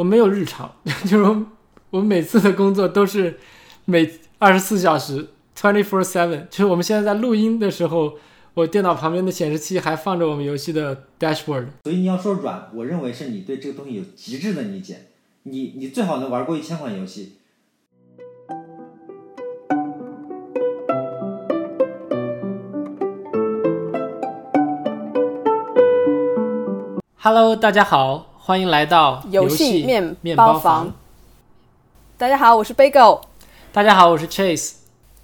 我没有日常，就是我我每次的工作都是每二十四小时 twenty four seven，就是我们现在在录音的时候，我电脑旁边的显示器还放着我们游戏的 dashboard。所以你要说软，我认为是你对这个东西有极致的理解，你你最好能玩过一千款游戏。Hello，大家好，欢迎来到游戏戏面面包包房。大家好，我是 Bagel。大家好，我是 Chase。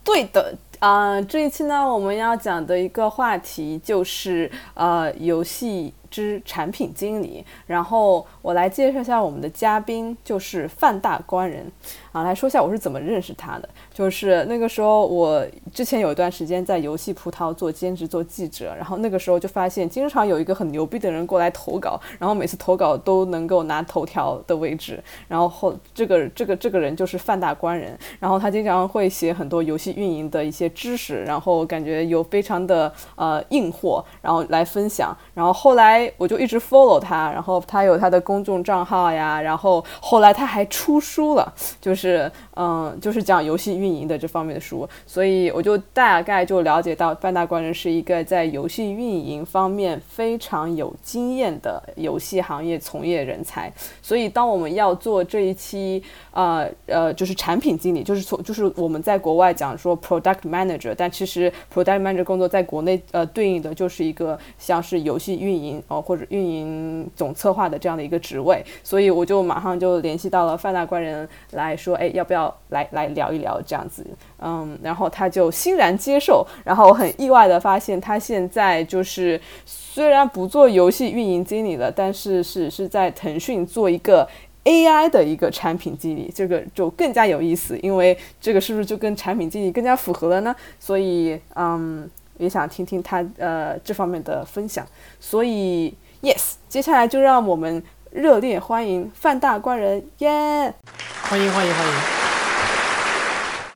对的，啊、这一期呢，我们要讲的一个话题就是呃，游戏之产品经理。然后我来介绍一下我们的嘉宾，就是范大官人啊，来说一下我是怎么认识他的。就是那个时候，我之前有一段时间在游戏葡萄做兼职做记者，然后那个时候就发现，经常有一个很牛逼的人过来投稿，然后每次投稿都能够拿头条的位置，然后后这个这个这个人就是范大官人，然后他经常会写很多游戏运营的一些知识，然后感觉有非常的呃硬货，然后来分享。然后后来我就一直 follow 他，然后他有他的公众账号呀，然后后来他还出书了，就是是嗯、就是讲游戏运营的这方面的书，所以我就大概就了解到范大官人是一个在游戏运营方面非常有经验的游戏行业从业人才。所以当我们要做这一期呃呃就是产品经理，就是从就是我们在国外讲说 product manager，但其实 product manager 工作在国内呃对应的就是一个像是游戏运营哦、或者运营总策划的这样的一个职位，所以我就马上就联系到了范大官人来说，哎，要不要来来聊一聊这样子？嗯，然后他就欣然接受，然后我很意外的发现他现在就是虽然不做游戏运营经理了，但是是是在腾讯做一个 AI 的一个产品经理，这个就更加有意思，因为这个是不是就跟产品经理更加符合了呢？所以嗯，也想听听他呃这方面的分享。所以 yes，接下来就让我们热烈欢迎范大官人耶！欢迎欢迎欢迎。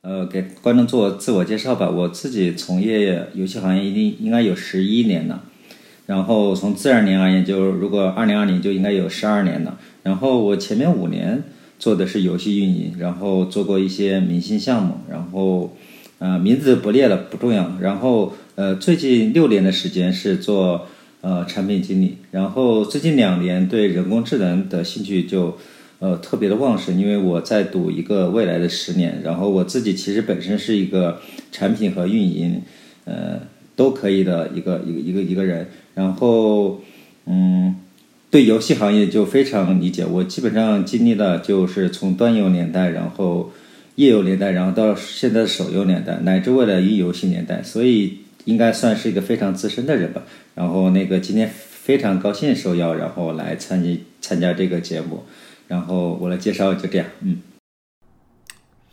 呃，给观众做自我介绍吧。我自己从业游戏行业一定应该有十一年了，然后从自然年而言，就如果二零二零就应该有十二年了。然后我前面五年做的是游戏运营，然后做过一些明星项目，然后呃名字不列了不重要。然后呃最近六年的时间是做呃产品经理，然后最近两年对人工智能的兴趣就。呃，特别的旺盛，因为我在赌一个未来的十年。然后我自己其实本身是一个产品和运营，呃，都可以的一个一个一个一个人。然后，嗯，对游戏行业就非常理解。我基本上经历了就是从端游年代，然后页游年代，然后到现在手游年代，乃至未来云游戏年代，所以应该算是一个非常资深的人吧。然后那个今天非常高兴受邀，然后来参与参加这个节目。然后我来介绍就这样，嗯，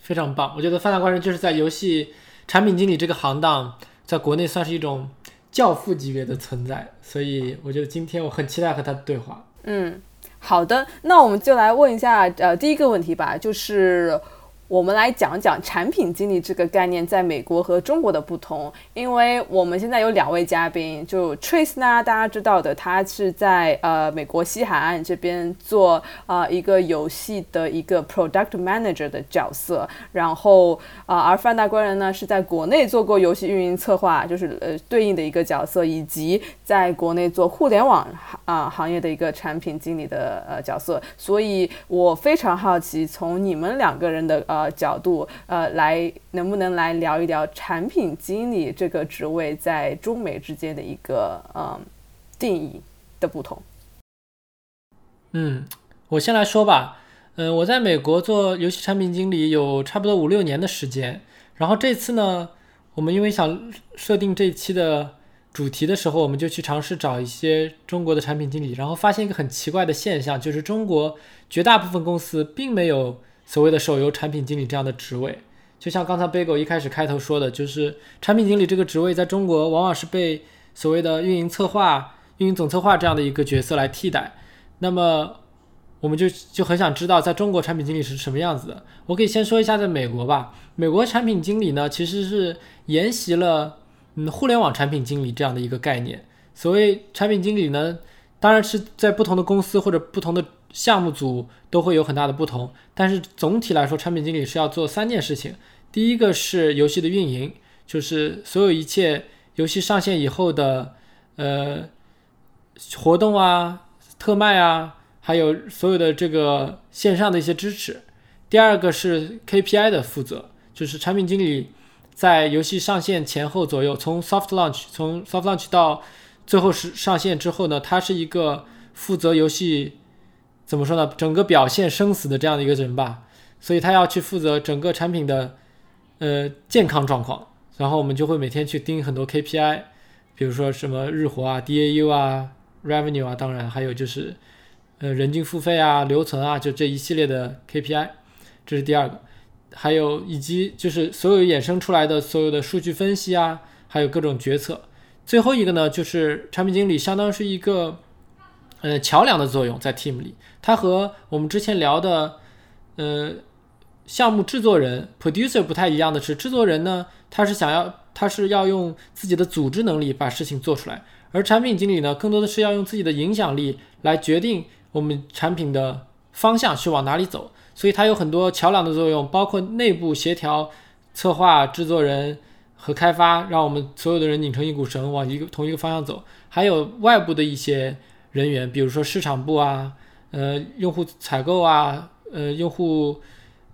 非常棒，我觉得范大官人就是在游戏产品经理这个行当，在国内算是一种教父级别的存在，所以我觉得今天我很期待和他对话。嗯，好的，那我们就来问一下，呃，第一个问题吧，就是我们来讲讲产品经理这个概念在美国和中国的不同。因为我们现在有两位嘉宾，就 Trace 呢，大家知道的，他是在呃美国西海岸这边做呃一个游戏的一个 product manager 的角色，然后啊、而范大官人呢是在国内做过游戏运营策划，就是呃对应的一个角色，以及在国内做互联网啊、行业的一个产品经理的呃角色，所以我非常好奇，从你们两个人的呃呃角度呃来，能不能来聊一聊产品经理这个职位在中美之间的一个呃定义的不同？嗯，我先来说吧。嗯，我在美国做游戏产品经理有差不多五六年的时间。然后这次呢，我们因为想设定这一期的主题的时候，我们就去尝试找一些中国的产品经理，然后发现一个很奇怪的现象，就是中国绝大部分公司并没有所谓的手游产品经理这样的职位。就像刚才 Bagel 一开始开头说的，就是产品经理这个职位在中国往往是被所谓的运营策划、运营总策划这样的一个角色来替代。那么我们就就很想知道，在中国产品经理是什么样子的。我可以先说一下在美国吧。美国产品经理呢，其实是沿袭了嗯互联网产品经理这样的一个概念。所谓产品经理呢，当然是在不同的公司或者不同的项目组都会有很大的不同，但是总体来说，产品经理是要做三件事情。第一个是游戏的运营，就是所有一切游戏上线以后的呃活动啊、特卖啊，还有所有的这个线上的一些支持。第二个是 KPI 的负责，就是产品经理在游戏上线前后左右，从 soft launch 从 soft launch 到最后是上线之后呢，他是一个负责游戏怎么说呢，整个表现生死的这样的一个人吧，所以他要去负责整个产品的。呃，健康状况，然后我们就会每天去盯很多 KPI，比如说什么日活啊、DAU 啊、Revenue 啊，当然还有就是，呃，人均付费啊、留存啊，就这一系列的 KPI，这是第二个，还有以及就是所有衍生出来的所有的数据分析啊，还有各种决策。最后一个呢，就是产品经理相当是一个，呃，桥梁的作用在 Team 里，它和我们之前聊的，呃。项目制作人 producer 不太一样的是，制作人呢，他是想要，他是要用自己的组织能力把事情做出来，而产品经理呢，更多的是要用自己的影响力来决定我们产品的方向去往哪里走，所以它有很多桥梁的作用，包括内部协调、策划、制作人和开发，让我们所有的人拧成一股绳往一个同一个方向走，还有外部的一些人员，比如说市场部啊，呃，用户采购啊，呃，用户。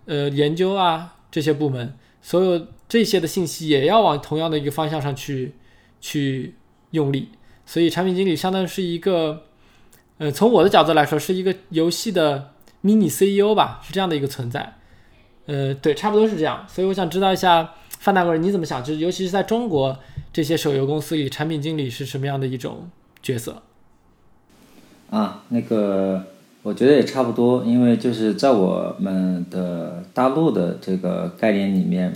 呃，研究啊，这些部门，所有这些的信息也要往同样的一个方向上去去用力，所以产品经理相当于是一个，呃，从我的角度来说，是一个游戏的 mini CEO 吧，是这样的一个存在。呃，对，差不多是这样。所以我想知道一下范大哥你怎么想，就是尤其是在中国这些手游公司里，产品经理是什么样的一种角色？啊，那个。我觉得也差不多，因为就是在我们的大陆的这个概念里面，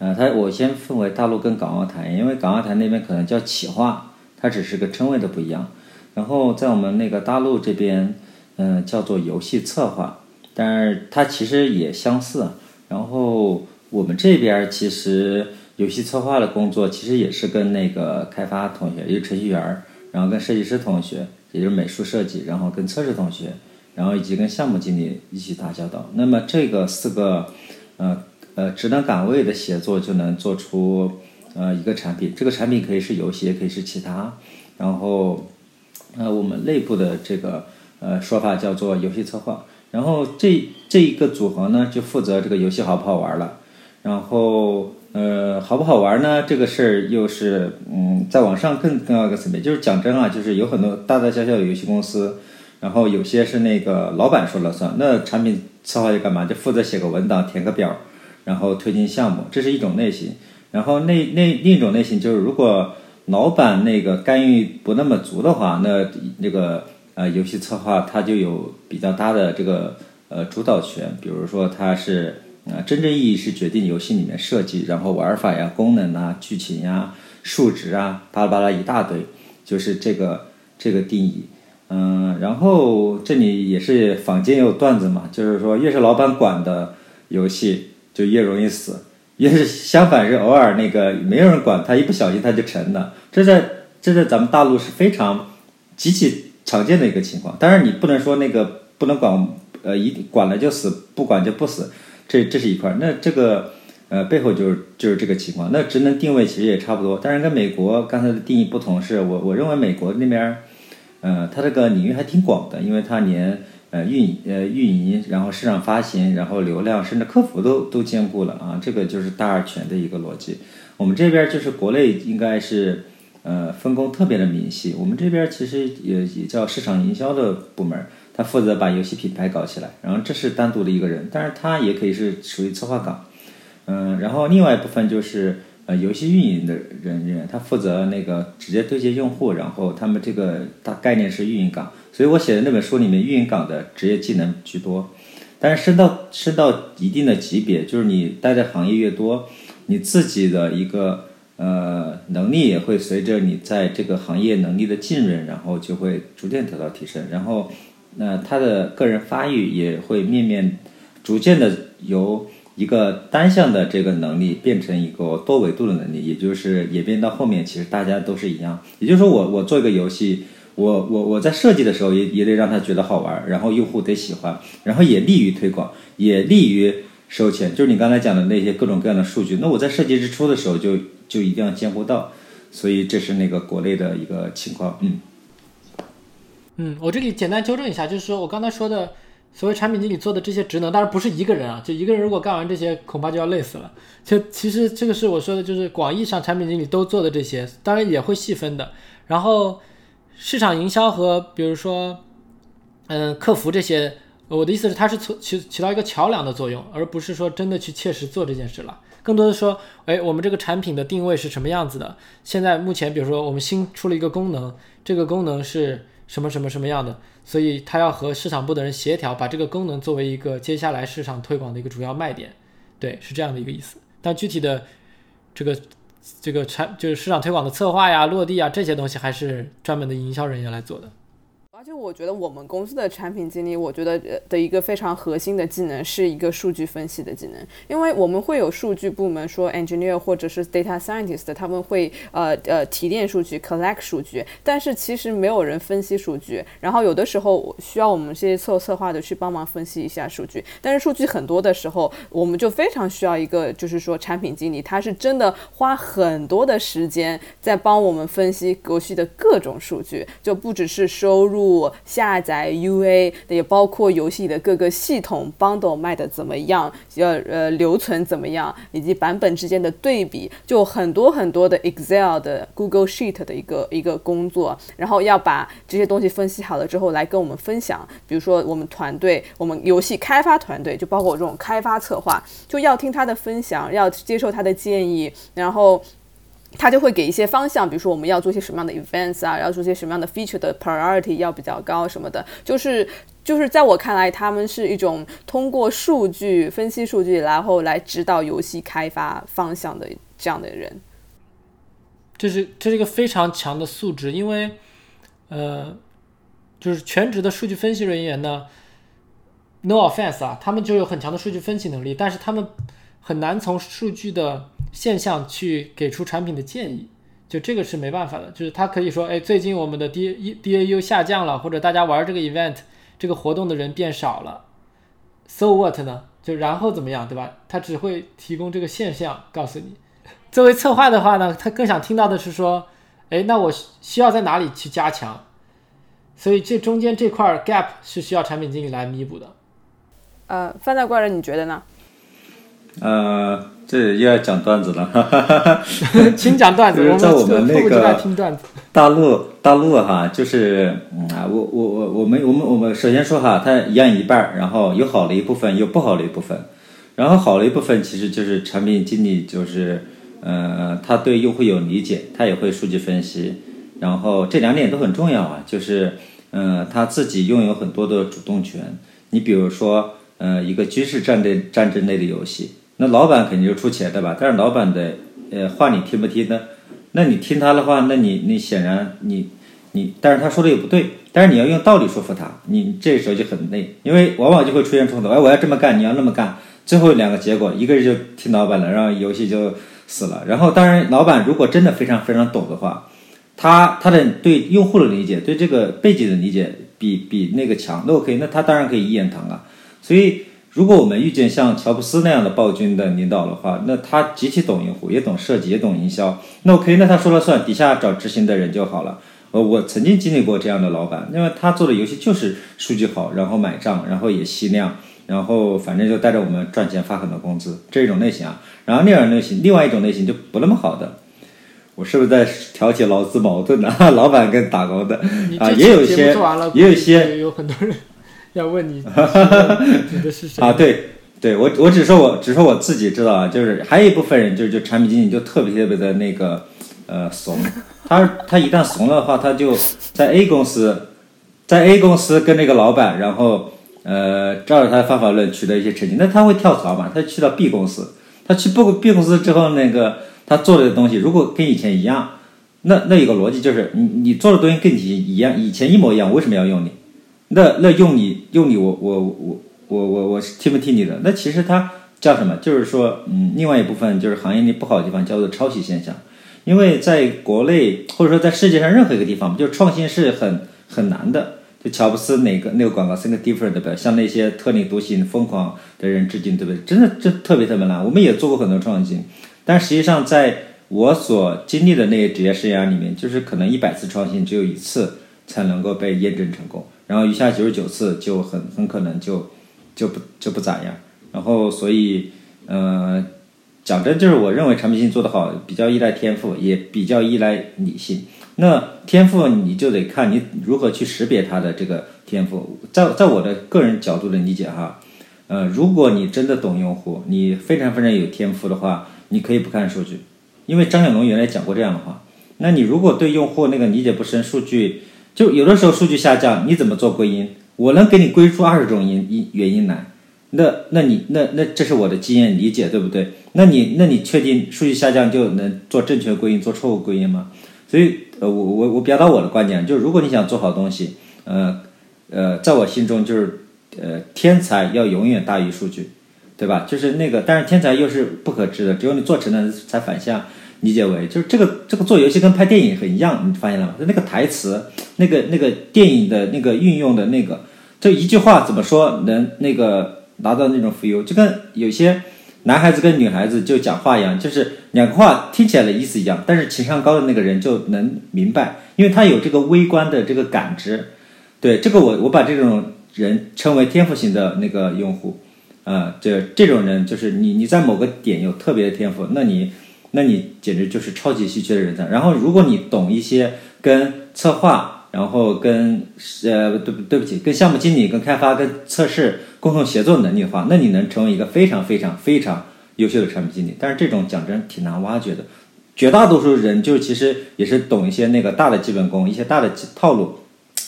呃，它我先分为大陆跟港澳台，因为港澳台那边可能叫企划，它只是个称谓的不一样。然后在我们那个大陆这边，嗯，叫做游戏策划，但是它其实也相似。然后我们这边其实游戏策划的工作其实也是跟那个开发同学，也就是程序员，然后跟设计师同学，也就是美术设计，然后跟测试同学。然后以及跟项目经理一起打交道，那么这个四个，呃呃职能岗位的协作就能做出呃一个产品。这个产品可以是游戏，也可以是其他。然后，呃我们内部的这个呃说法叫做游戏策划。然后这这一个组合呢，就负责这个游戏好不好玩了。然后呃好不好玩呢？这个事儿又是嗯再往上更更高一个层面，就是讲真啊，就是有很多大大小小的游戏公司。然后有些是那个老板说了算，那产品策划就干嘛？就负责写个文档、填个表，然后推进项目，这是一种类型。然后那那另一种类型就是，如果老板那个干预不那么足的话，那那个呃游戏策划他就有比较大的这个呃主导权。比如说他是啊真正意义是决定游戏里面设计，然后玩法呀、功能啊、剧情呀、数值啊，巴拉巴拉一大堆，就是这个这个定义。嗯，然后这里也是坊间有段子嘛，就是说越是老板管的游戏就越容易死，越是相反是偶尔那个没有人管，他一不小心他就沉了。这在这在咱们大陆是非常极其常见的一个情况。当然你不能说那个不能管，呃，一管了就死，不管就不死，这这是一块。那这个呃背后就是就是这个情况。那职能定位其实也差不多，但是跟美国刚才的定义不同，是我我认为美国那边。呃，它这个领域还挺广的，因为它连呃运呃运营，然后市场发行，然后流量，甚至客服都都兼顾了啊，这个就是大而全的一个逻辑。我们这边就是国内应该是呃分工特别的明细，我们这边其实也也叫市场营销的部门，他负责把游戏品牌搞起来，然后这是单独的一个人，但是他也可以是属于策划岗，嗯，然后另外一部分就是。呃，游戏运营的人员，他负责那个直接对接用户，然后他们这个大概念是运营岗，所以我写的那本书里面，运营岗的职业技能居多。但是升到升到一定的级别，就是你待的行业越多，你自己的一个呃能力也会随着你在这个行业能力的浸润，然后就会逐渐得到提升。然后，那他的个人发育也会面面逐渐的由。一个单向的这个能力变成一个多维度的能力，也就是演变到后面，其实大家都是一样。也就是说，我我做一个游戏，我我我在设计的时候也也得让他觉得好玩，然后用户得喜欢，然后也利于推广，也利于收钱。就是你刚才讲的那些各种各样的数据，那我在设计之初的时候就就一定要兼顾到，所以这是那个国内的一个情况，嗯。嗯，我这里简单纠正一下，就是说我刚才说的所谓产品经理做的这些职能，当然不是一个人啊，就一个人如果干完这些，恐怕就要累死了。就其实这个是我说的，就是广义上产品经理都做的这些，当然也会细分的。然后市场营销和比如说，嗯，客服这些，我的意思是它是起起到一个桥梁的作用，而不是说真的去切实做这件事了。更多的说，哎，我们这个产品的定位是什么样子的？现在目前，比如说我们新出了一个功能，这个功能是。什么什么什么样的，所以他要和市场部的人协调，把这个功能作为一个接下来市场推广的一个主要卖点，对，是这样的一个意思。但具体的这个这个产就是市场推广的策划呀、落地啊这些东西，还是专门的营销人员来做的。而且我觉得我们公司的产品经理，我觉得的一个非常核心的技能是一个数据分析的技能，因为我们会有数据部门，说 engineer 或者是 data scientist，他们会呃呃提炼数据，collect 数据，但是其实没有人分析数据，然后有的时候需要我们这些策策划的去帮忙分析一下数据，但是数据很多的时候，我们就非常需要一个就是说产品经理，他是真的花很多的时间在帮我们分析游戏的各种数据，就不只是收入。下载 UA 也包括游戏的各个系统 bundle 卖的怎么样，呃呃留存怎么样，以及版本之间的对比，就很多很多的 Excel 的 Google Sheet 的一个一个工作，然后要把这些东西分析好了之后来跟我们分享。比如说我们团队，我们游戏开发团队，就包括我这种开发策划，就要听他的分享，要接受他的建议，然后。他就会给一些方向，比如说我们要做些什么样的 events 啊，要做些什么样的 feature 的 priority 要比较高什么的，就是就是在我看来，他们是一种通过数据分析数据，然后来指导游戏开发方向的这样的人。这是这是一个非常强的素质，因为呃，就是全职的数据分析人员呢，no offense 啊，他们就有很强的数据分析能力，但是他们很难从数据的。现象去给出产品的建议，就这个是没办法的。就是他可以说，哎，最近我们的 D D A U 下降了，或者大家玩这个 event 这个活动的人变少了。So what 呢？就然后怎么样，对吧？他只会提供这个现象告诉你。作为策划的话呢，他更想听到的是说，哎，那我需要在哪里去加强？所以这中间这块 gap 是需要产品经理来弥补的。呃，范大怪人，你觉得呢？呃。这又要讲段子了，请讲段子。在我们那个听段子。大陆，大陆哈，就是啊，我我我我们我们我们首先说哈，它一样一半儿，然后有好的一部分，有不好的一部分。然后好的一部分其实就是产品经理，就是呃，他对用户有理解，他也会数据分析。然后这两点都很重要啊，就是嗯，他自己拥有很多的主动权。你比如说，呃，一个军事战略战争类的游戏。那老板肯定就出钱对吧？但是老板的呃话你听不听呢？那你听他的话，那你你显然你你，但是他说的也不对。但是你要用道理说服他，你这时候就很累，因为往往就会出现冲突。哎，我要这么干，你要那么干，最后两个结果，一个人就听老板的，然后游戏就死了。然后当然，老板如果真的非常非常懂的话，他他的对用户的理解，对这个背景的理解比比那个强，那 OK，那他当然可以一言堂啊。所以。如果我们遇见像乔布斯那样的暴君的领导的话，那他极其懂用户，也懂设计，也懂营销。那 OK，那他说了算，底下找执行的人就好了。呃，我曾经经历过这样的老板，因为他做的游戏就是数据好，然后买账，然后也吸量，然后反正就带着我们赚钱，发很多工资，这种类型啊。然后另外类型，另外一种类型就不那么好的。我是不是在挑起劳资矛盾呢？老板跟打工的啊，也有一些，也有一些，有很多人。要问你，指的是谁啊？对，对我我只说我只说我自己知道啊，就是还有一部分人，就是就产品经理就特别特别的那个呃怂，他他一旦怂了的话，他就在 A 公司，在 A 公司跟那个老板，然后呃照着他的方法论取得一些成绩，那他会跳槽嘛？他去到 B 公司，他去 B B 公司之后，那个他做的东西如果跟以前一样，那那有个逻辑就是你你做的东西跟你一样，以前一模一样，为什么要用你？那那用你用你我我我我我我听不听你的？那其实它叫什么？就是说，嗯，另外一部分就是行业里不好的地方叫做抄袭现象。因为在国内或者说在世界上任何一个地方，就创新是很很难的。就乔布斯哪个那个广告 think different 对不对？向那些特立独行、疯狂的人致敬，对不对？真的真特别特别难。我们也做过很多创新，但实际上在我所经历的那些职业生涯里面，就是可能一百次创新只有一次才能够被验证成功，然后余下九十九次就很很可能就就不就不咋样。然后所以，呃，讲真，就是我认为产品性做得好，比较依赖天赋，也比较依赖理性。那天赋你就得看你如何去识别他的这个天赋。在在我的个人角度的理解哈，呃，如果你真的懂用户，你非常非常有天赋的话，你可以不看数据，因为张小龙原来讲过这样的话。那你如果对用户那个理解不深，数据就有的时候数据下降，你怎么做归因？我能给你归出二十种因因原因来。那那你那那这是我的经验理解，对不对？那你那你确定数据下降就能做正确归因，做错误归因吗？所以呃，我我我表达我的观点，就是如果你想做好东西，呃呃，在我心中就是呃，天才要永远大于数据，对吧？就是那个，但是天才又是不可知的，只有你做成了才反向理解为，就是这个这个做游戏跟拍电影很一样，你发现了吗？就那个台词，那个那个电影的那个运用的那个，这一句话怎么说能那个？达到那种 feel，就跟有些男孩子跟女孩子就讲话一样，就是两个话听起来的意思一样，但是情商高的那个人就能明白，因为他有这个微观的这个感知。对这个，我我把这种人称为天赋型的那个用户，啊，这这种人就是你你在某个点有特别的天赋，那你那你简直就是超级稀缺的人才。然后如果你懂一些跟策划。然后跟呃对对不起，跟项目经理、跟开发、跟测试共同协作能力的话，那你能成为一个非常非常非常优秀的产品经理。但是这种讲真挺难挖掘的，绝大多数人就其实也是懂一些那个大的基本功，一些大的套路，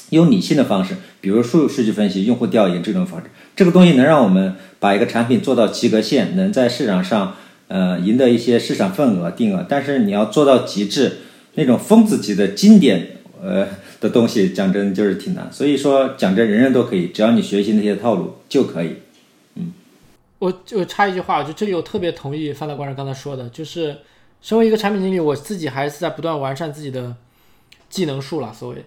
用理性的方式，比如数数据分析、用户调研这种方式，这个东西能让我们把一个产品做到及格线，能在市场上呃赢得一些市场份额、定额。但是你要做到极致，那种疯子级的经典。呃的东西讲真就是挺难，所以说讲真人人都可以，只要你学习那些套路就可以。嗯，我就插一句话，就这里我特别同意范大官人刚才说的，就是身为一个产品经理，我自己还是在不断完善自己的技能树了，所谓。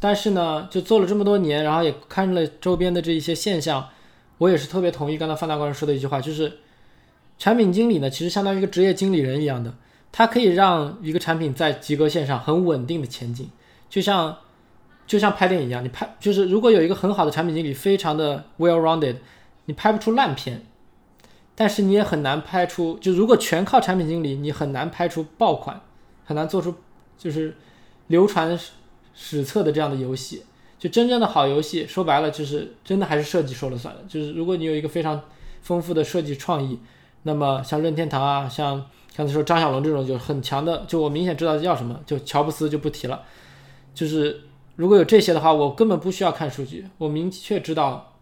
但是呢，就做了这么多年，然后也看了周边的这一些现象，我也是特别同意刚才范大官人说的一句话，就是产品经理呢，其实相当于一个职业经理人一样的，他可以让一个产品在及格线上很稳定的前进。就像，就像拍电影一样，你拍就是如果有一个很好的产品经理，非常的 well rounded，你拍不出烂片，但是你也很难拍出，就如果全靠产品经理，你很难拍出爆款，很难做出就是流传史册的这样的游戏。就真正的好游戏，说白了就是真的还是设计说了算的。就是如果你有一个非常丰富的设计创意，那么像任天堂啊，像刚才说张小龙这种就很强的，就我明显知道要什么，就乔布斯就不提了。就是如果有这些的话，我根本不需要看数据，我明确知道，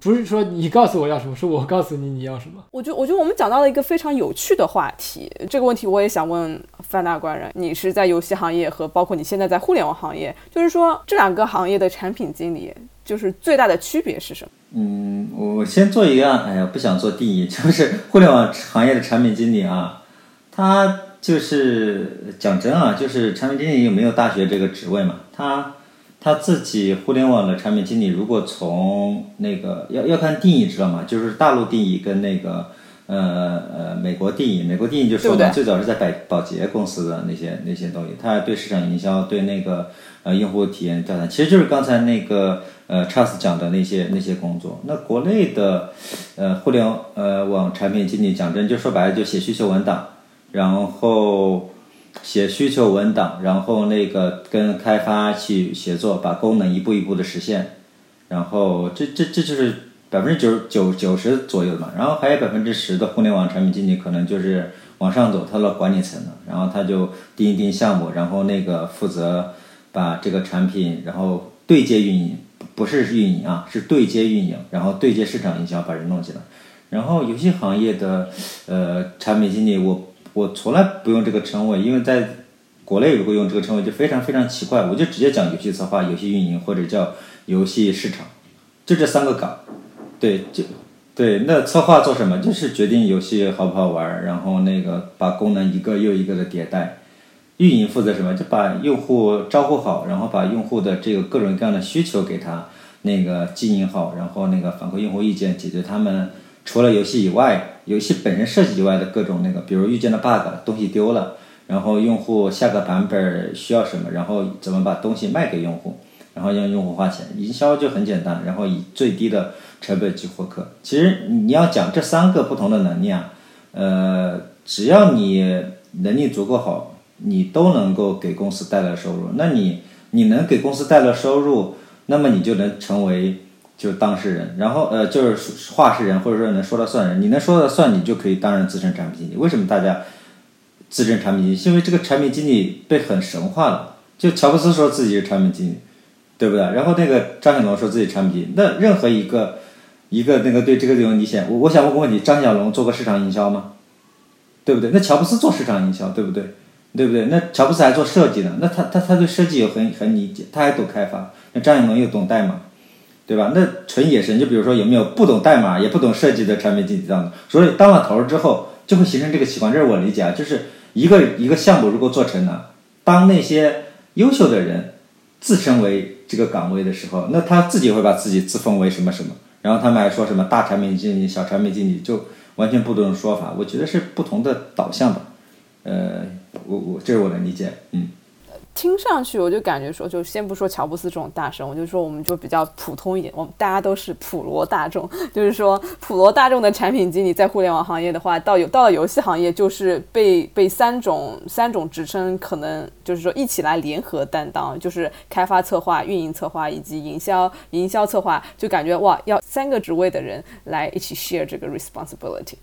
不是说你告诉我要什么，是我告诉你你要什么。我觉我觉得我们讲到了一个非常有趣的话题，这个问题我也想问范大官人，你是在游戏行业和包括你现在在互联网行业，就是说这两个行业的产品经理，就是最大的区别是什么？嗯，我先做一个，哎呀，不想做定义，就是互联网行业的产品经理啊，他。就是讲真啊，就是产品经理有没有大学这个职位嘛？他他自己互联网的产品经理，如果从那个要要看定义知道吗？就是大陆定义跟那个呃呃美国定义，美国定义就说嘛，最早是在百宝洁公司的那些那些东西，他对市场营销，对那个呃用户体验调查，其实就是刚才那个呃 Charles 讲的那些那些工作。那国内的呃互联呃网产品经理讲真，就说白了就写需求文档。然后写需求文档，然后那个跟开发去协作，把功能一步一步的实现。然后这这这就是百分之九九九十左右嘛。然后还有百分之十的互联网产品经理可能就是往上走，他到管理层了。然后他就定一定项目，然后那个负责把这个产品，然后对接运营，不是运营啊，是对接运营，然后对接市场营销，把人弄起来。然后游戏行业的呃产品经理，我。我从来不用这个称谓，因为在国内如果用这个称谓就非常非常奇怪，我就直接讲游戏策划、游戏运营或者叫游戏市场，就这三个岗。对，就对。那策划做什么？就是决定游戏好不好玩，然后那个把功能一个又一个的迭代，运营负责什么？就把用户招呼好，然后把用户的这个各种各样的需求给他那个经营好，然后那个反馈用户意见，解决他们除了游戏以外，游戏本身设计以外的各种那个，比如遇见了 bug，东西丢了，然后用户下个版本需要什么，然后怎么把东西卖给用户，然后让用户花钱，营销就很简单，然后以最低的成本去获客。其实你要讲这三个不同的能力啊，呃，只要你能力足够好。你都能够给公司带来收入，那你你能给公司带来收入，那么你就能成为就是当事人，然后呃就是话事人或者说能说了算人，你能说了算，你就可以担任资深产品经理。为什么大家资深产品经理？因为这个产品经理被很神化了，就乔布斯说自己是产品经理，对不对？然后那个张小龙说自己产品经理，那任何一个一个那个对这个有理解，我我想问个问题：张小龙做过市场营销吗？对不对？那乔布斯做市场营销，对不对？对不对？那乔布斯还做设计呢，那他他他对设计有很很理解，他还懂开发。那张艺谋又懂代码，对吧？那纯野生，就比如说有没有不懂代码也不懂设计的产品经理这样的？所以当了头之后，就会形成这个习惯。这是我理解啊，就是一个一个项目如果做成了，当那些优秀的人自称为这个岗位的时候，那他自己会把自己自封为什么什么，然后他们还说什么大产品经理、小产品经理，就完全不同的说法。我觉得是不同的导向吧，呃。我我这是我的理解，嗯，听上去我就感觉说，就先不说乔布斯这种大神，我就说我们就比较普通一点，我们大家都是普罗大众，就是说普罗大众的产品经理在互联网行业的话，到有到了游戏行业，就是被被三种三种职称可能就是说一起来联合担当，就是开发策划、运营策划以及营销营销策划，就感觉哇，要三个职位的人来一起 share 这个 responsibility。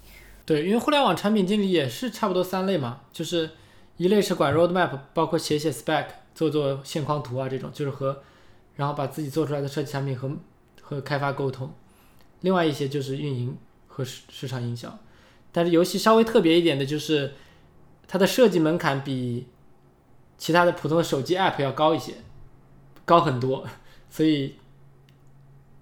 对，因为互联网产品经理也是差不多三类嘛，就是。一类是管 roadmap，包括写写 spec，做做线框图啊，这种就是和，然后把自己做出来的设计产品和和开发沟通。另外一些就是运营和市市场营销。但是游戏稍微特别一点的就是，它的设计门槛比其他的普通的手机 app 要高一些，高很多，所以。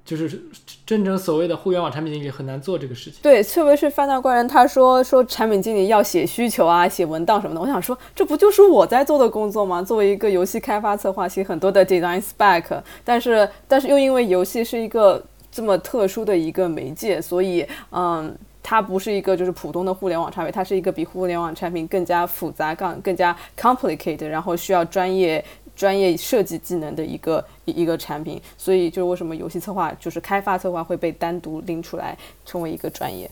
就是真正所谓的互联网产品经理很难做这个事情。对，特别是范大官人，他说说产品经理要写需求啊，写文档什么的。我想说，这不就是我在做的工作吗？作为一个游戏开发策划，写很多的 design spec，但是但是又因为游戏是一个这么特殊的一个媒介，所以嗯，它不是一个就是普通的互联网产品，它是一个比互联网产品更加复杂、更更加 complicated，然后需要专业。专业设计技能的一个一一个产品，所以就是为什么游戏策划就是开发策划会被单独拎出来成为一个专业。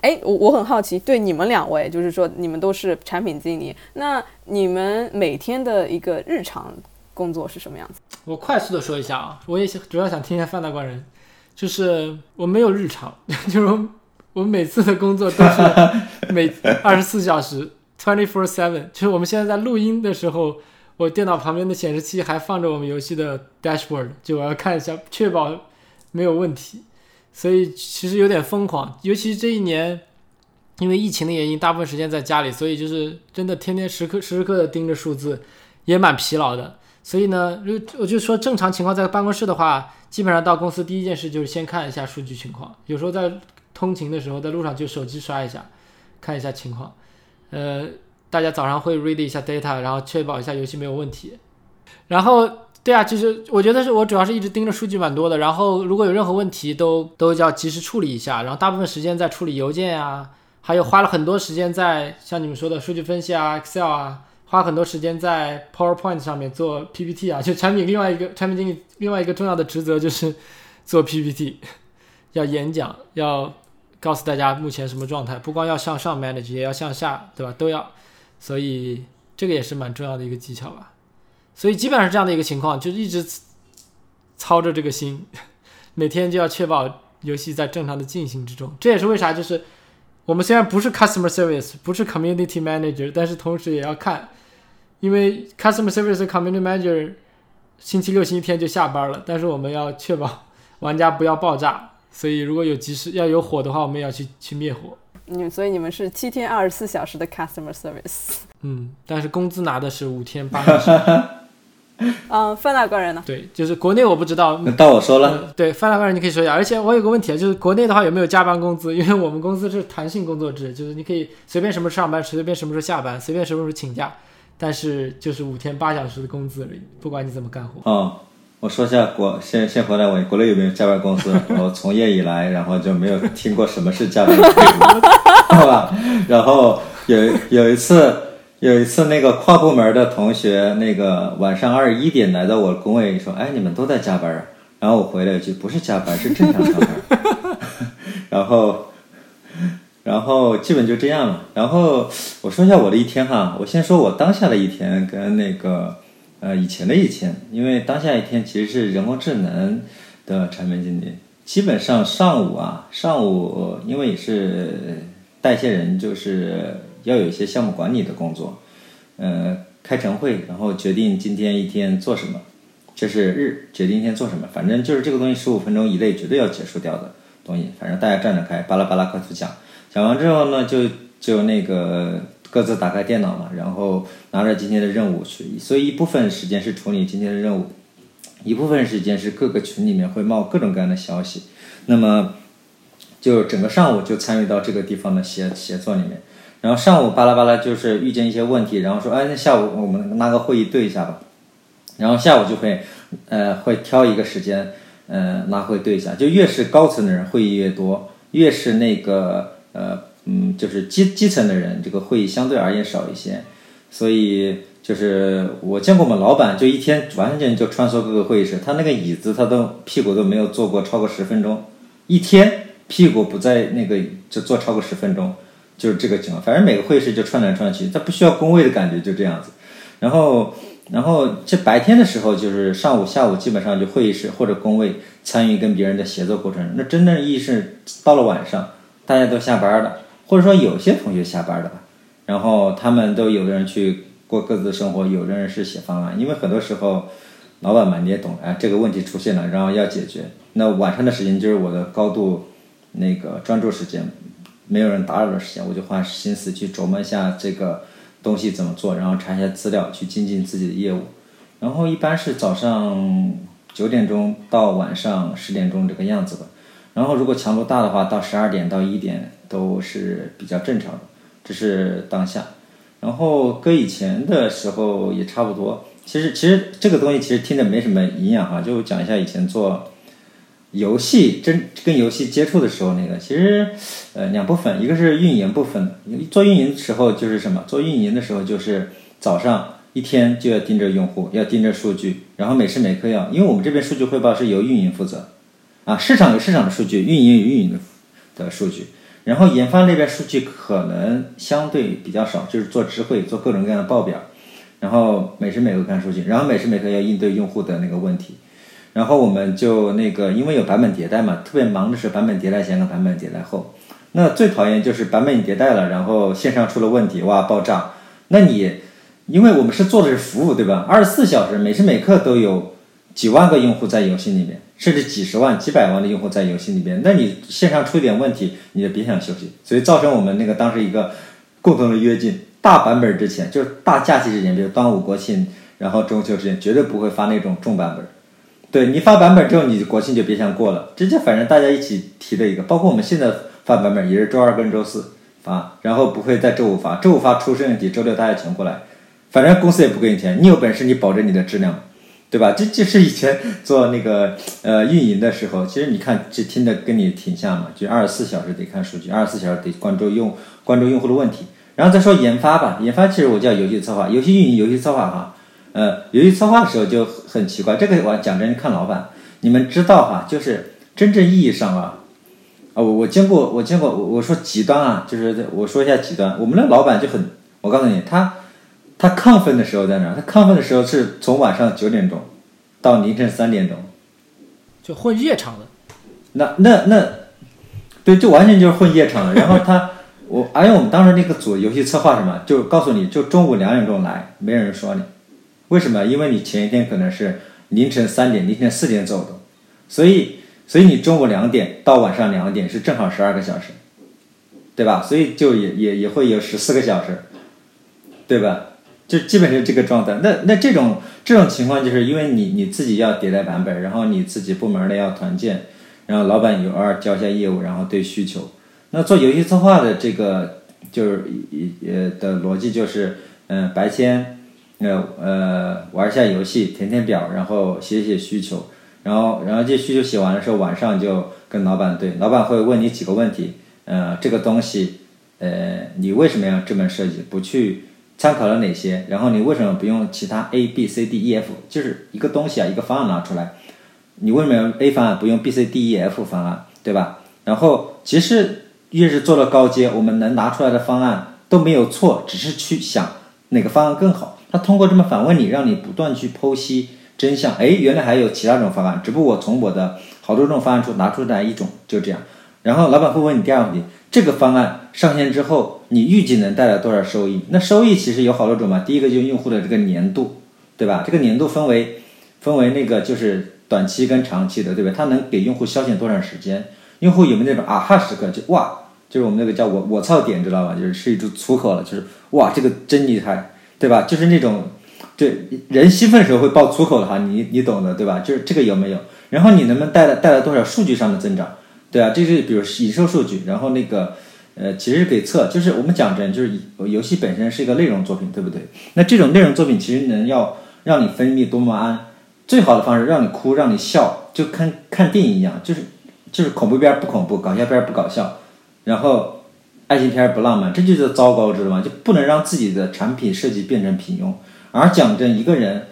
哎，我我很好奇，对你们两位，就是说你们都是产品经理，那你们每天的一个日常工作是什么样子？我快速的说一下啊，我也主要想听一下范大官人，就是我没有日常，就是我每次的工作都是每 二十四小时 twenty four seven，就是我们现在在录音的时候。我电脑旁边的显示器还放着我们游戏的 dashboard，就我要看一下，确保没有问题。所以其实有点疯狂，尤其这一年，因为疫情的原因，大部分时间在家里，所以就是真的天天时刻时时刻的盯着数字，也蛮疲劳的。所以呢，如我就说正常情况在办公室的话，基本上到公司第一件事就是先看一下数据情况。有时候在通勤的时候，在路上就手机刷一下，看一下情况。呃。大家早上会 read 一下 data，然后确保一下游戏没有问题。然后，对啊，其实我觉得是我主要是一直盯着数据蛮多的。然后，如果有任何问题，都都要及时处理一下。然后，大部分时间在处理邮件啊，还有花了很多时间在像你们说的数据分析啊、Excel 啊，花很多时间在 PowerPoint 上面做 PPT 啊。就产品另外一个产品经理另外一个重要的职责就是 做 PPT，要演讲，要告诉大家目前什么状态，不光要向上 manage，也要向下，对吧？都要。所以这个也是蛮重要的一个技巧吧，所以基本上是这样的一个情况，就一直操着这个心，每天就要确保游戏在正常的进行之中。这也是为啥，就是我们虽然不是 customer service，不是 community manager，但是同时也要看，因为 customer service community manager 星期六、星期天就下班了，但是我们要确保玩家不要爆炸，所以如果有及时要有火的话，我们也要去去灭火。你所以你们是七天二十四小时的 customer service，嗯，但是工资拿的是五天八小时。嗯，范大官人呢？对，就是国内我不知道。那到我说了。对，范大官人你可以说一下。而且我有个问题啊，就是国内的话有没有加班工资？因为我们公司是弹性工作制，就是你可以随便什么时候上班，随便什么时候下班，随便什么时候请假。但是就是五天八小时的工资而已，不管你怎么干活。哦，我说一下国先先回来问国内有没有加班公司？我从业以来，然后就没有听过什么是加班公司，好吧？然后有有一次有一次那个跨部门的同学，那个晚上二十一点来到我工位说：“哎，你们都在加班？”然后我回了一句：“不是加班，是正常上班。” 然后。然后基本就这样了。然后我说一下我的一天哈，我先说我当下的一天跟那个呃以前的一天，因为当下一天其实是人工智能的产品经理，基本上上午啊，上午因为也是带些人，就是要有一些项目管理的工作，呃，开晨会，然后决定今天一天做什么，这是日决定一天做什么，反正就是这个东西十五分钟以内绝对要结束掉的东西，反正大家站着开，巴拉巴拉快速讲。讲完之后呢，就就那个各自打开电脑嘛，然后拿着今天的任务去。所以一部分时间是处理今天的任务，一部分时间是各个群里面会冒各种各样的消息。那么就整个上午就参与到这个地方的协协作里面。然后上午巴拉巴拉就是遇见一些问题，然后说哎，那下午我们拉个会议对一下吧。然后下午就会呃会挑一个时间呃拉会对一下。就越是高层的人会议越多，越是那个。呃，嗯，就是基基层的人，这个会议相对而言少一些，所以就是我见过我们老板，就一天完全就穿梭各个会议室，他那个椅子他都屁股都没有坐过超过十分钟，一天屁股不在那个就坐超过十分钟，就是这个情况。反正每个会议室就串来串去，他不需要工位的感觉，就这样子。然后，然后这白天的时候，就是上午、下午基本上就会议室或者工位参与跟别人的协作过程。那真正意义是到了晚上。大家都下班了，或者说有些同学下班了，然后他们都有的人去过各自的生活，有的人是写方案，因为很多时候，老板嘛你也懂，哎，这个问题出现了，然后要解决，那晚上的时间就是我的高度那个专注时间，没有人打扰的时间，我就花心思去琢磨一下这个东西怎么做，然后查一下资料，去精进自己的业务，然后一般是早上九点钟到晚上十点钟这个样子吧。然后，如果强度大的话，到十二点到一点都是比较正常的，这是当下。然后跟以前的时候也差不多。其实，其实这个东西其实听着没什么营养哈，就讲一下以前做游戏真跟游戏接触的时候那个。其实，呃，两部分，一个是运营部分。做运营的时候就是什么？做运营的时候就是早上一天就要盯着用户，要盯着数据，然后每时每刻要，因为我们这边数据汇报是由运营负责。啊，市场有市场的数据，运营有运营的的数据，然后研发那边数据可能相对比较少，就是做智慧，做各种各样的报表，然后每时每刻看数据，然后每时每刻要应对用户的那个问题，然后我们就那个因为有版本迭代嘛，特别忙的是版本迭代前和版本迭代后，那最讨厌就是版本迭代了，然后线上出了问题，哇爆炸，那你因为我们是做的是服务对吧？二十四小时每时每刻都有几万个用户在游戏里面。甚至几十万、几百万的用户在游戏里边，那你线上出一点问题，你就别想休息。所以造成我们那个当时一个共同的约定：大版本之前，就是大假期之前，比如端午、国庆，然后中秋之前，绝对不会发那种重版本。对你发版本之后，你国庆就别想过了。这就反正大家一起提的一个，包括我们现在发版本也是周二跟周四发，然后不会在周五发。周五发出问题，周六大家全过来。反正公司也不给你钱，你有本事你保证你的质量。对吧？这就是以前做那个呃运营的时候，其实你看这听着跟你挺像嘛，就二十四小时得看数据，二十四小时得关注用关注用户的问题。然后再说研发吧，研发其实我叫游戏策划，游戏运营、游戏策划哈。呃，游戏策划的时候就很奇怪，这个我讲真看老板，你们知道哈，就是真正意义上啊，啊我我见过我见过我我说极端啊，就是我说一下极端，我们的老板就很，我告诉你他。他亢奋的时候在哪？他亢奋的时候是从晚上九点钟到凌晨三点钟，就混夜场的。那那那，对，就完全就是混夜场的。然后他，我，而且我们当时那个组游戏策划什么，就告诉你就中午两点钟来，没人说你。为什么？因为你前一天可能是凌晨三点、凌晨四点走的，所以所以你中午两点到晚上两点是正好十二个小时，对吧？所以就也也也会有十四个小时，对吧？就基本是这个状态，那那这种这种情况，就是因为你你自己要迭代版本，然后你自己部门的要团建，然后老板有偶尔交一下业务，然后对需求。那做游戏策划的这个就是呃的逻辑就是，嗯，白天呃呃玩一下游戏，填填表，然后写写需求，然后然后这需求写完的时候，晚上就跟老板对，老板会问你几个问题，呃，这个东西，呃，你为什么要这么设计？不去参考了哪些？然后你为什么不用其他 A B C D E F？就是一个东西啊，一个方案拿出来，你为什么要 A 方案不用 B C D E F 方案？对吧？然后其实越是做了高阶，我们能拿出来的方案都没有错，只是去想哪个方案更好。他通过这么反问你，让你不断去剖析真相。哎，原来还有其他种方案，只不过我从我的好多种方案中拿出来一种，就这样。然后老板会问你第二个问题：这个方案上线之后，你预计能带来多少收益？那收益其实有好多种嘛。第一个就是用户的这个粘度，对吧？这个粘度分为分为那个就是短期跟长期的，对吧？它能给用户消遣多长时间？用户有没有那种啊哈时刻？就哇，就是我们那个叫我我操点，知道吧？就是是一出粗口了，就是哇，这个真厉害，对吧？就是那种，对人兴奋时候会爆粗口的哈，你你懂的，对吧？就是这个有没有？然后你能不能带来带来多少数据上的增长？对啊，这是比如营收数据，然后那个呃，其实可以测，就是我们讲真，就是游戏本身是一个内容作品，对不对？那这种内容作品其实能要让你分泌多巴胺，最好的方式让你哭，让你笑，就看看电影一样，就是就是恐怖片不恐怖，搞笑片不搞笑，然后爱情片不浪漫，这就是糟糕，知道吗？就不能让自己的产品设计变成平庸。而讲真，一个人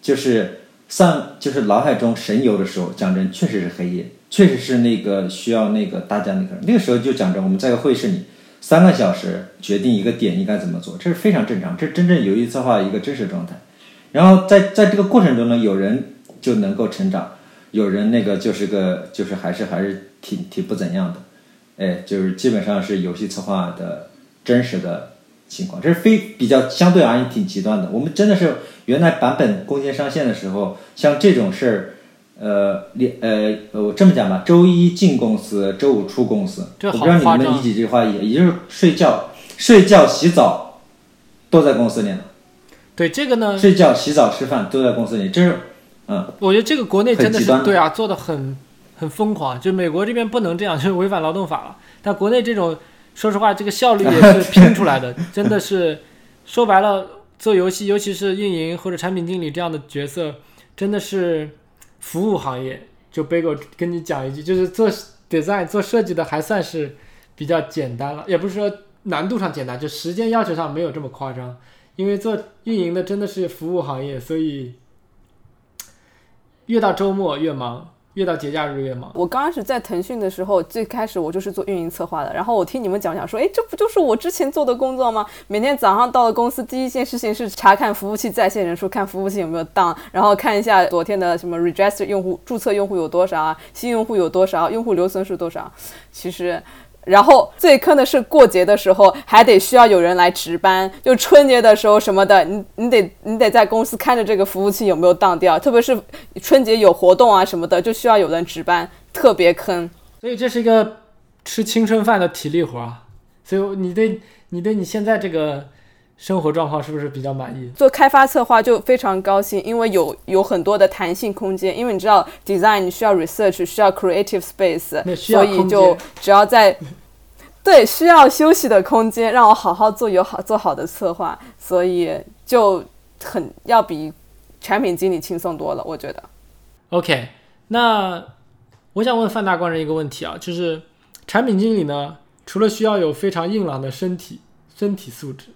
就是上就是脑海中神游的时候，讲真确实是黑夜。确实是那个需要那个大家那个那个时候就讲真我们在个会议室里三个小时决定一个点应该怎么做，这是非常正常，这是真正游戏策划一个真实状态。然后在在这个过程中呢，有人就能够成长，有人那个就是个就是还是还是挺挺不怎样的，哎，就是基本上是游戏策划的真实的情况，这是非比较相对而言挺极端的。我们真的是原来版本攻坚上线的时候，像这种事儿。呃，你呃，我这么讲吧，周一进公司，周五出公司。我不知道你们理解这句话，也也就是睡觉、睡觉、洗澡都在公司里呢。对这个呢，睡觉、洗澡、吃饭都在公司里，这是嗯。我觉得这个国内真的是对啊，做的很很疯狂。就美国这边不能这样，就是违反劳动法了。但国内这种，说实话，这个效率也是拼出来的，真的是说白了，做游戏，尤其是运营或者产品经理这样的角色，真的是。服务行业，就 Bagel 跟你讲一句，就是做 design 做设计的还算是比较简单了，也不是说难度上简单，就时间要求上没有这么夸张。因为做运营的真的是服务行业，所以越到周末越忙。越到节假日越忙。我刚开始在腾讯的时候，最开始我就是做运营策划的。然后我听你们讲讲说，哎，这不就是我之前做的工作吗？每天早上到了公司，第一件事情是查看服务器在线人数，看服务器有没有 down，然后看一下昨天的什么 register 用户注册用户有多少啊，新用户有多少，用户留存是多少。其实。然后最坑的是过节的时候还得需要有人来值班，就春节的时候什么的，你你得你得在公司看着这个服务器有没有当掉，特别是春节有活动啊什么的，就需要有人值班，特别坑。所以这是一个吃青春饭的体力活啊。所以你对你对你现在这个生活状况是不是比较满意？做开发策划就非常高兴，因为有有很多的弹性空间，因为你知道 design 你需要 research，需要 creative space，所以就只要在。对，需要休息的空间，让我好好做有好做好的策划，所以就很要比产品经理轻松多了，我觉得。OK，那我想问范大官人一个问题啊，就是产品经理呢，除了需要有非常硬朗的身体身体素质，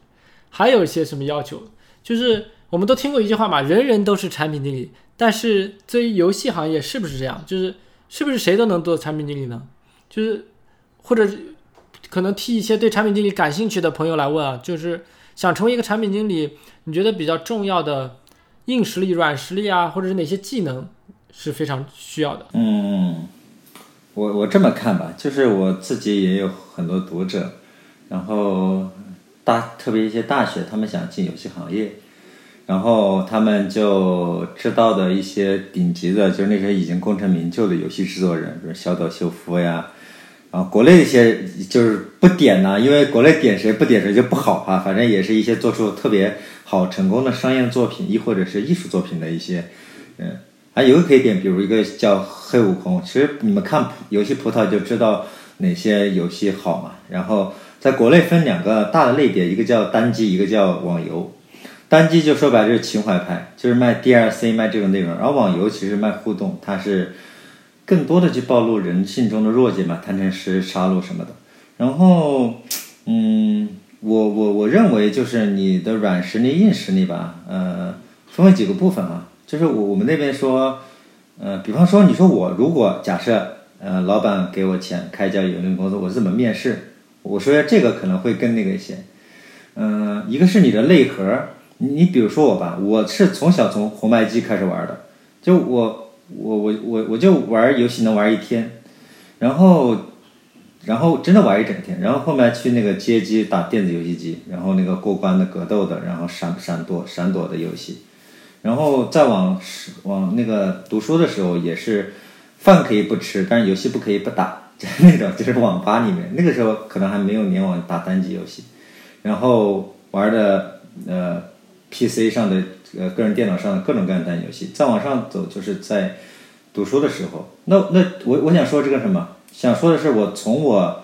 还有一些什么要求？就是我们都听过一句话嘛，人人都是产品经理，但是对于游戏行业是不是这样？就是是不是谁都能做产品经理呢？就是或者？可能替一些对产品经理感兴趣的朋友来问啊，就是想成为一个产品经理，你觉得比较重要的硬实力、软实力啊，或者是哪些技能是非常需要的？嗯，我我这么看吧，就是我自己也有很多读者，然后大特别一些大学，他们想进游戏行业，然后他们就知道的一些顶级的，就是那些已经功成名就的游戏制作人，比如小岛秀夫呀。啊，国内一些就是不点呢，因为国内点谁不点谁就不好哈。反正也是一些做出特别好成功的商业作品，亦或者是艺术作品的一些，嗯，还有个可以点，比如一个叫黑悟空。其实你们看游戏葡萄就知道哪些游戏好嘛。然后在国内分两个大的类别，一个叫单机，一个叫网游。单机就说白了就是情怀派，就是卖 DLC 卖这种内容，然后网游其实卖互动，它是更多的去暴露人性中的弱点嘛，贪嗔痴、杀戮什么的。然后，嗯，我我我认为就是你的软实力、硬实力吧，呃，分为几个部分啊，就是我我们那边说，呃，比方说你说我如果假设，呃，老板给我钱开一家有限公司，我怎么面试？我说这个可能会更那个一些，嗯，一个是你的内核，你比如说我吧，我是从小从红白机开始玩的，就我我我我我就玩游戏能玩一天，然后然后真的玩一整天，然后后面去那个街机打电子游戏机，然后那个过关的格斗的，然后闪闪躲闪躲的游戏，然后再往往那个读书的时候也是饭可以不吃，但是游戏不可以不打。就那种，就是网吧里面，那个时候可能还没有联网打单机游戏，然后玩的呃 PC 上的呃个人电脑上的各种各样的单机游戏。再往上走，就是在读书的时候。那那我我想说这个什么？想说的是，我从我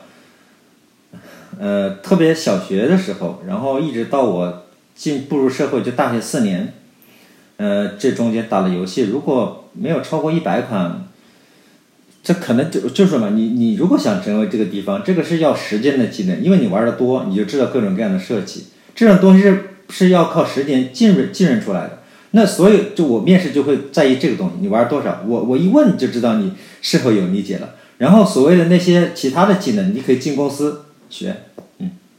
呃特别小学的时候，然后一直到我进步入社会，就大学四年，呃，这中间打的游戏如果没有超过一百款。这可能就就是嘛，你你如果想成为这个地方，这个是要时间的技能，因为你玩的多，你就知道各种各样的设计，这种东西是是要靠时间浸润浸润出来的。那所以就我面试就会在意这个东西，你玩多少，我我一问就知道你是否有理解了。然后所谓的那些其他的技能，你可以进公司学。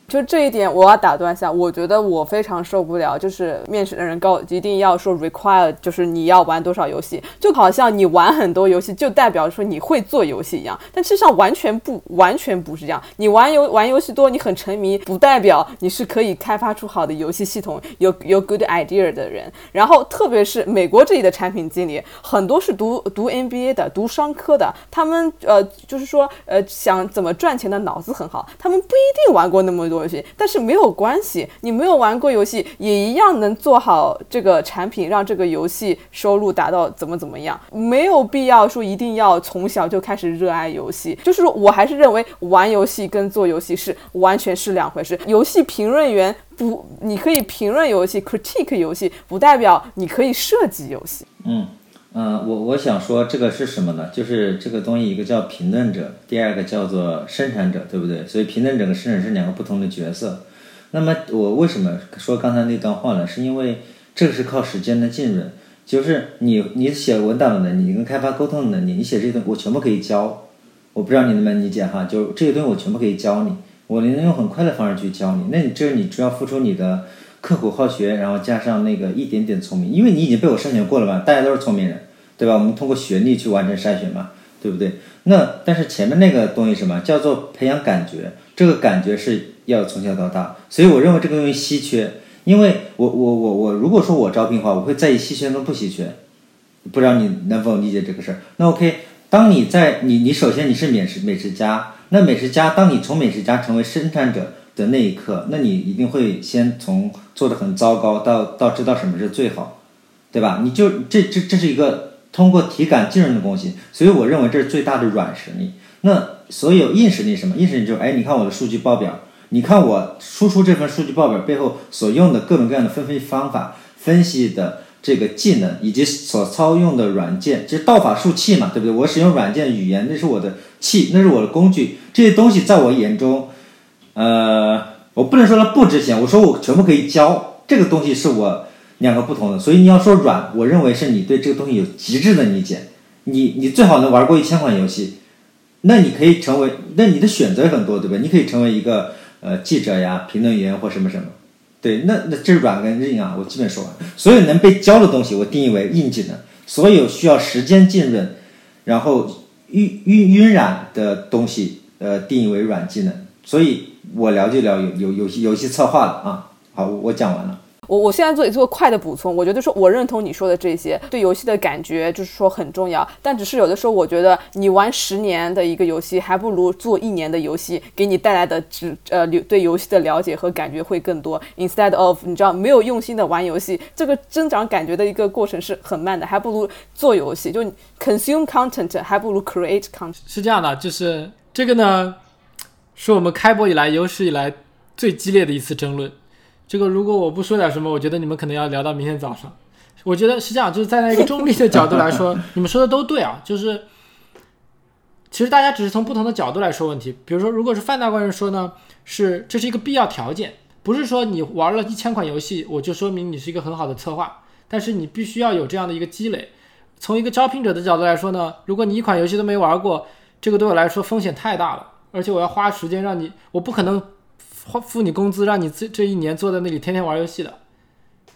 就这一点，我要打断一下。我觉得我非常受不了，就是面试的人告一定要说 require，就是你要玩多少游戏，就好像你玩很多游戏就代表说你会做游戏一样。但事实上完全不完全不是这样。你玩游玩游戏多，你很沉迷，不代表你是可以开发出好的游戏系统、有有 good idea 的人。然后特别是美国这里的产品经理，很多是读读 MBA 的，读商科的，他们呃就是说呃想怎么赚钱的脑子很好，他们不一定玩过那么多。游戏，但是没有关系，你没有玩过游戏，也一样能做好这个产品，让这个游戏收入达到怎么怎么样，没有必要说一定要从小就开始热爱游戏。就是说我还是认为玩游戏跟做游戏是完全是两回事。游戏评论员不，你可以评论游戏，critique 游戏，不代表你可以设计游戏。嗯。嗯，我我想说这个是什么呢？就是这个东西，一个叫评论者，第二个叫做生产者，对不对？所以评论者和生产是两个不同的角色。那么我为什么说刚才那段话呢？是因为这个是靠时间的浸润，就是你你写文档的能力，你跟开发沟通的能力，你写这些东西我全部可以教。我不知道你能不能理解哈，就是这些东西我全部可以教你，我能用很快的方式去教你。那你这是你主要付出你的刻苦好学，然后加上那个一点点聪明，因为你已经被我筛选过了嘛，大家都是聪明人。对吧？我们通过学历去完成筛选嘛，对不对？那但是前面那个东西什么叫做培养感觉？这个感觉是要从小到大，所以我认为这个东西稀缺。因为我我我我如果说我招聘的话，我会在意稀缺跟不稀缺。不知道你能否理解这个事儿？那 OK，当你在你你首先你是美食美食家，那美食家当你从美食家成为生产者的那一刻，那你一定会先从做的很糟糕到到知道什么是最好，对吧？你就这这这是一个。通过体感浸润的东西，所以我认为这是最大的软实力。那所有硬实力什么？硬实力就是，哎，你看我的数据报表，你看我输出这份数据报表背后所用的各种各样的分析方法、分析的这个技能，以及所操用的软件，就是道法术器嘛，对不对？我使用软件语言，那是我的器，那是我的工具。这些东西在我眼中，呃，我不能说它不值钱，我说我全部可以教。这个东西是我。两个不同的，所以你要说软，我认为是你对这个东西有极致的理解。你你最好能玩过一千款游戏，那你可以成为，那你的选择也很多，对吧？你可以成为一个呃记者呀、评论员或什么什么。对，那那这是软跟硬啊，我基本说完。所有能被教的东西，我定义为硬技能；所有需要时间浸润，然后晕晕晕染的东西，呃，定义为软技能。所以我了解了有有游戏游戏策划的啊。好，我讲完了。我我现在做一做快的补充，我觉得说我认同你说的这些，对游戏的感觉就是说很重要。但只是有的时候，我觉得你玩十年的一个游戏，还不如做一年的游戏，给你带来的只呃对游戏的了解和感觉会更多。Instead of 你知道没有用心的玩游戏，这个增长感觉的一个过程是很慢的，还不如做游戏，就 consume content 还不如 create content。是这样的，就是这个呢，是我们开播以来有史以来最激烈的一次争论。这个如果我不说点什么，我觉得你们可能要聊到明天早上。我觉得是这样，就是站在一个中立的角度来说，你们说的都对啊，就是其实大家只是从不同的角度来说问题。比如说，如果是范大官人说呢，是这是一个必要条件，不是说你玩了一千款游戏，我就说明你是一个很好的策划，但是你必须要有这样的一个积累。从一个招聘者的角度来说呢，如果你一款游戏都没玩过，这个对我来说风险太大了，而且我要花时间让你，我不可能花付你工资让你这这一年坐在那里天天玩游戏的，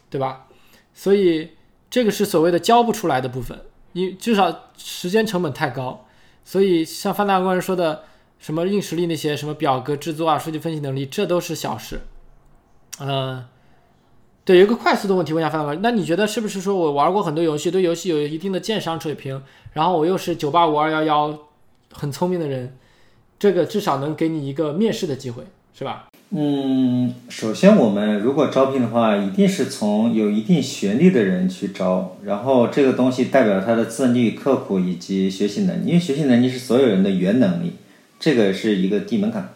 对吧？所以这个是所谓的交不出来的部分，你至少时间成本太高。所以像范大官人说的，什么硬实力那些，什么表格制作啊、数据分析能力，这都是小事。嗯，对，有一个快速的问题问一下范大官，那你觉得是不是说我玩过很多游戏，对游戏有一定的鉴赏水平，然后我又是九八五二幺幺很聪明的人，这个至少能给你一个面试的机会，是吧？嗯，首先我们如果招聘的话，一定是从有一定学历的人去招，然后这个东西代表他的自律、刻苦以及学习能力，因为学习能力是所有人的原能力，这个是一个低门槛。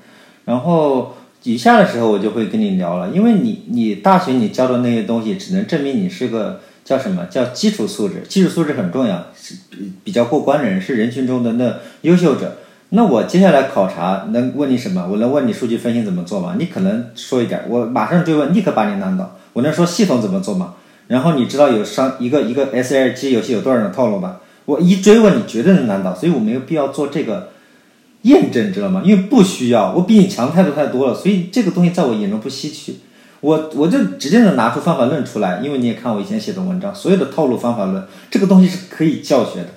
然后以下的时候我就会跟你聊了，因为你你大学你教的那些东西，只能证明你是个叫什么叫基础素质，基础素质很重要，是比比较过关的人，是人群中的那优秀者。那我接下来考察能问你什么？我能问你数据分析怎么做吗？你可能说一点，我马上追问，立刻把你难倒。我能说系统怎么做吗？然后你知道有商一个一个 S L G 游戏有多少种套路吧？我一追问，你绝对能难倒。所以我没有必要做这个验证，知道吗？因为不需要，我比你强太多太多了。所以这个东西在我眼中不稀奇。我我就直接能拿出方法论出来，因为你也看我以前写的文章，所有的套路方法论，这个东西是可以教学的。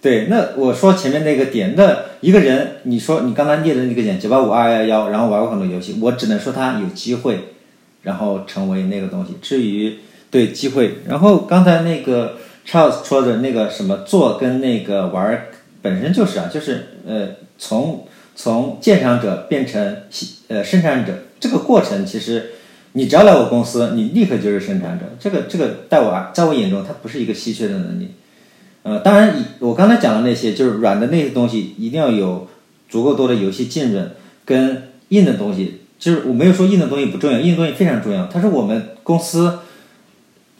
对，那我说前面那个点，那一个人，你说你刚才列的那个点，九八五二幺幺，然后玩过很多游戏，我只能说他有机会，然后成为那个东西。至于对机会，然后刚才那个 Charles 说的那个什么做跟那个玩本身就是啊，就是呃，从从鉴赏者变成呃生产者，这个过程其实你只要来我公司，你立刻就是生产者。这个这个在我在我眼中，它不是一个稀缺的能力。呃，当然，我刚才讲的那些就是软的那些东西，一定要有足够多的游戏浸润，跟硬的东西，就是我没有说硬的东西不重要，硬的东西非常重要。它是我们公司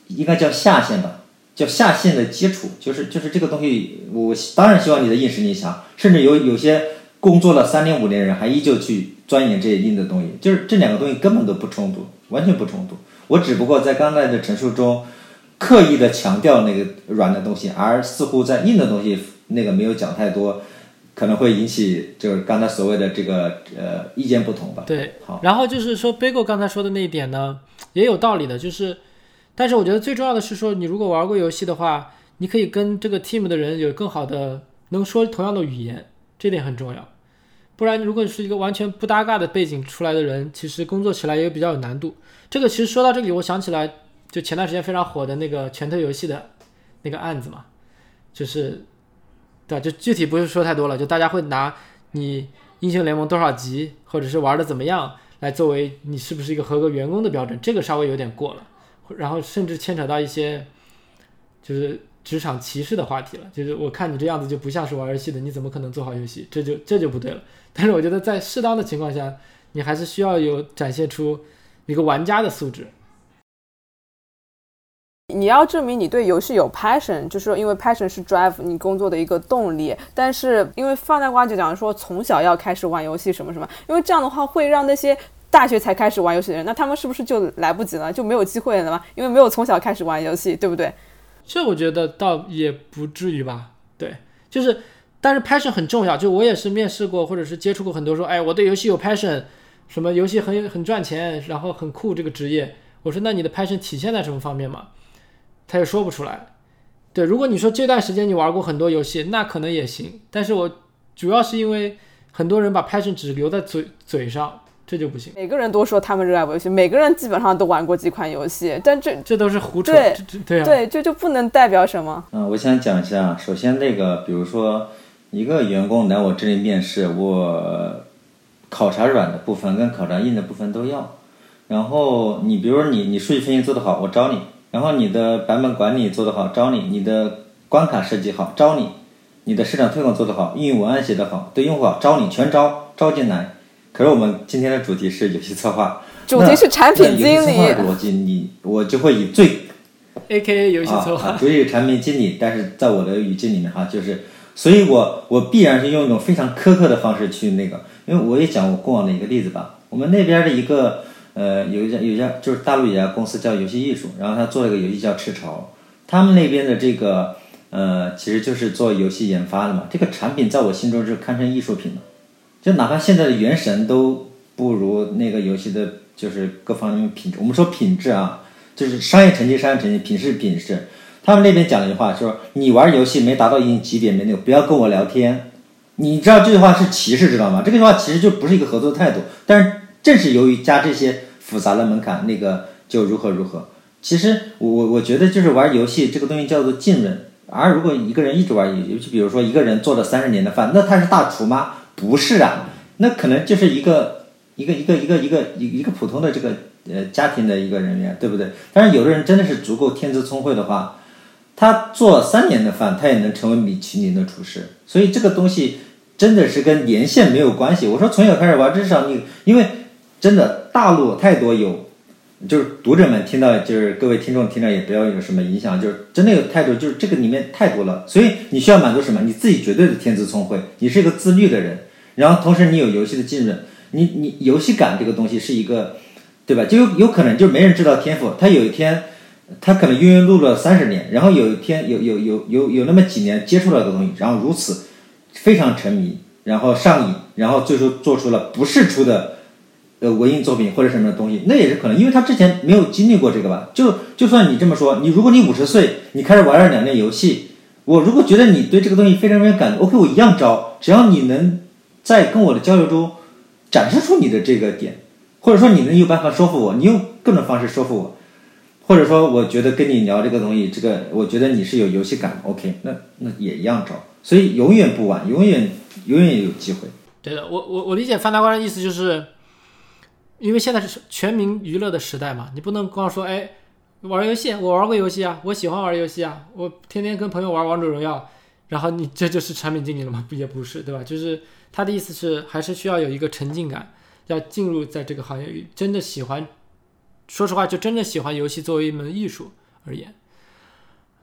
应该叫下线吧，叫下线的基础，就是就是这个东西。我当然希望你的硬实力强，甚至有有些工作了三年五年人还依旧去钻研这些硬的东西，就是这两个东西根本都不冲突，完全不冲突。我只不过在刚才的陈述中。刻意的强调那个软的东西，而似乎在硬的东西那个没有讲太多，可能会引起就是刚才所谓的这个呃意见不同吧。对，好。然后就是说，Bagel 刚才说的那一点呢，也有道理的，就是，但是我觉得最重要的是说，你如果玩过游戏的话，你可以跟这个 team 的人有更好的能说同样的语言，这点很重要。不然，如果是一个完全不搭嘎的背景出来的人，其实工作起来也比较有难度。这个其实说到这里，我想起来。就前段时间非常火的那个拳头游戏的那个案子嘛，就是，对就具体不是说太多了，就大家会拿你英雄联盟多少级，或者是玩的怎么样，来作为你是不是一个合格员工的标准，这个稍微有点过了，然后甚至牵扯到一些就是职场歧视的话题了，就是我看你这样子就不像是玩游戏的，你怎么可能做好游戏？这就这就不对了。但是我觉得在适当的情况下，你还是需要有展现出一个玩家的素质。你要证明你对游戏有 passion，就是说，因为 passion 是 drive 你工作的一个动力。但是因为放在瓜就讲说，从小要开始玩游戏什么什么，因为这样的话会让那些大学才开始玩游戏的人，那他们是不是就来不及了，就没有机会了吗？因为没有从小开始玩游戏，对不对？这我觉得倒也不至于吧。对，就是，但是 passion 很重要。就我也是面试过，或者是接触过很多说，哎，我对游戏有 passion，什么游戏很很赚钱，然后很酷这个职业。我说，那你的 passion 体现在什么方面嘛？他也说不出来，对，如果你说这段时间你玩过很多游戏，那可能也行。但是我主要是因为很多人把 passion 只留在嘴嘴上，这就不行。每个人都说他们热爱游戏，每个人基本上都玩过几款游戏，但这这都是胡扯。对对对，这就不能代表什么。嗯，我想讲一下，首先那个，比如说一个员工来我这里面试，我考察软的部分跟考察硬的部分都要。然后你比如说你你数据分析做得好，我招你。然后你的版本管理做得好，招你；你的关卡设计好，招你；你的市场推广做得好，运营文案写得好，对用户好，招你，全招招进来。可是我们今天的主题是游戏策划，主题是产品经理。逻辑，你我就会以最 A K A 游戏策划，主题是产品经理，但是在我的语境里面哈，就是，所以我我必然是用一种非常苛刻的方式去那个，因为我也讲我过往的一个例子吧，我们那边的一个呃有一家有一家就是大陆一家公司叫游戏艺术，然后他做了一个游戏叫赤潮，他们那边的这个呃其实就是做游戏研发的嘛，这个产品在我心中是堪称艺术品的，就哪怕现在的原神都。不如那个游戏的，就是各方面品质。我们说品质啊，就是商业成绩，商业成绩，品质，品质。他们那边讲了一句话，说你玩游戏没达到一定级别，没那个，不要跟我聊天。你知道这句话是歧视，知道吗？这句话其实就不是一个合作态度。但是正是由于加这些复杂的门槛，那个就如何如何。其实我我我觉得就是玩游戏这个东西叫做浸润。而如果一个人一直玩游戏，比如说一个人做了三十年的饭，那他是大厨吗？不是啊，那可能就是一个。一个一个一个一个一一个普通的这个呃家庭的一个人员，对不对？但是有的人真的是足够天资聪慧的话，他做三年的饭，他也能成为米其林的厨师。所以这个东西真的是跟年限没有关系。我说从小开始玩，至少你因为真的大陆太多有，就是读者们听到，就是各位听众听到也不要有什么影响，就是真的有太多，就是这个里面太多了。所以你需要满足什么？你自己绝对的天资聪慧，你是一个自律的人，然后同时你有游戏的浸润。你你游戏感这个东西是一个，对吧？就有有可能就没人知道天赋，他有一天，他可能庸庸碌碌了三十年，然后有一天有有有有有那么几年接触了这个东西，然后如此非常沉迷，然后上瘾，然后最终做出了不世出的呃文艺作品或者什么的东西，那也是可能，因为他之前没有经历过这个吧。就就算你这么说，你如果你五十岁，你开始玩了两年游戏，我如果觉得你对这个东西非常非常感，OK，我一样招，只要你能在跟我的交流中。展示出你的这个点，或者说你能有办法说服我，你用各种方式说服我，或者说我觉得跟你聊这个东西，这个我觉得你是有游戏感，OK，那那也一样招，所以永远不晚，永远永远有机会。对的，我我我理解范大官的意思就是，因为现在是全民娱乐的时代嘛，你不能光说哎玩游戏，我玩过游戏啊，我喜欢玩游戏啊，我天天跟朋友玩王者荣耀，然后你这就是产品经理了吗？不 也不是，对吧？就是。他的意思是，还是需要有一个沉浸感，要进入在这个行业，真的喜欢。说实话，就真的喜欢游戏作为一门艺术而言。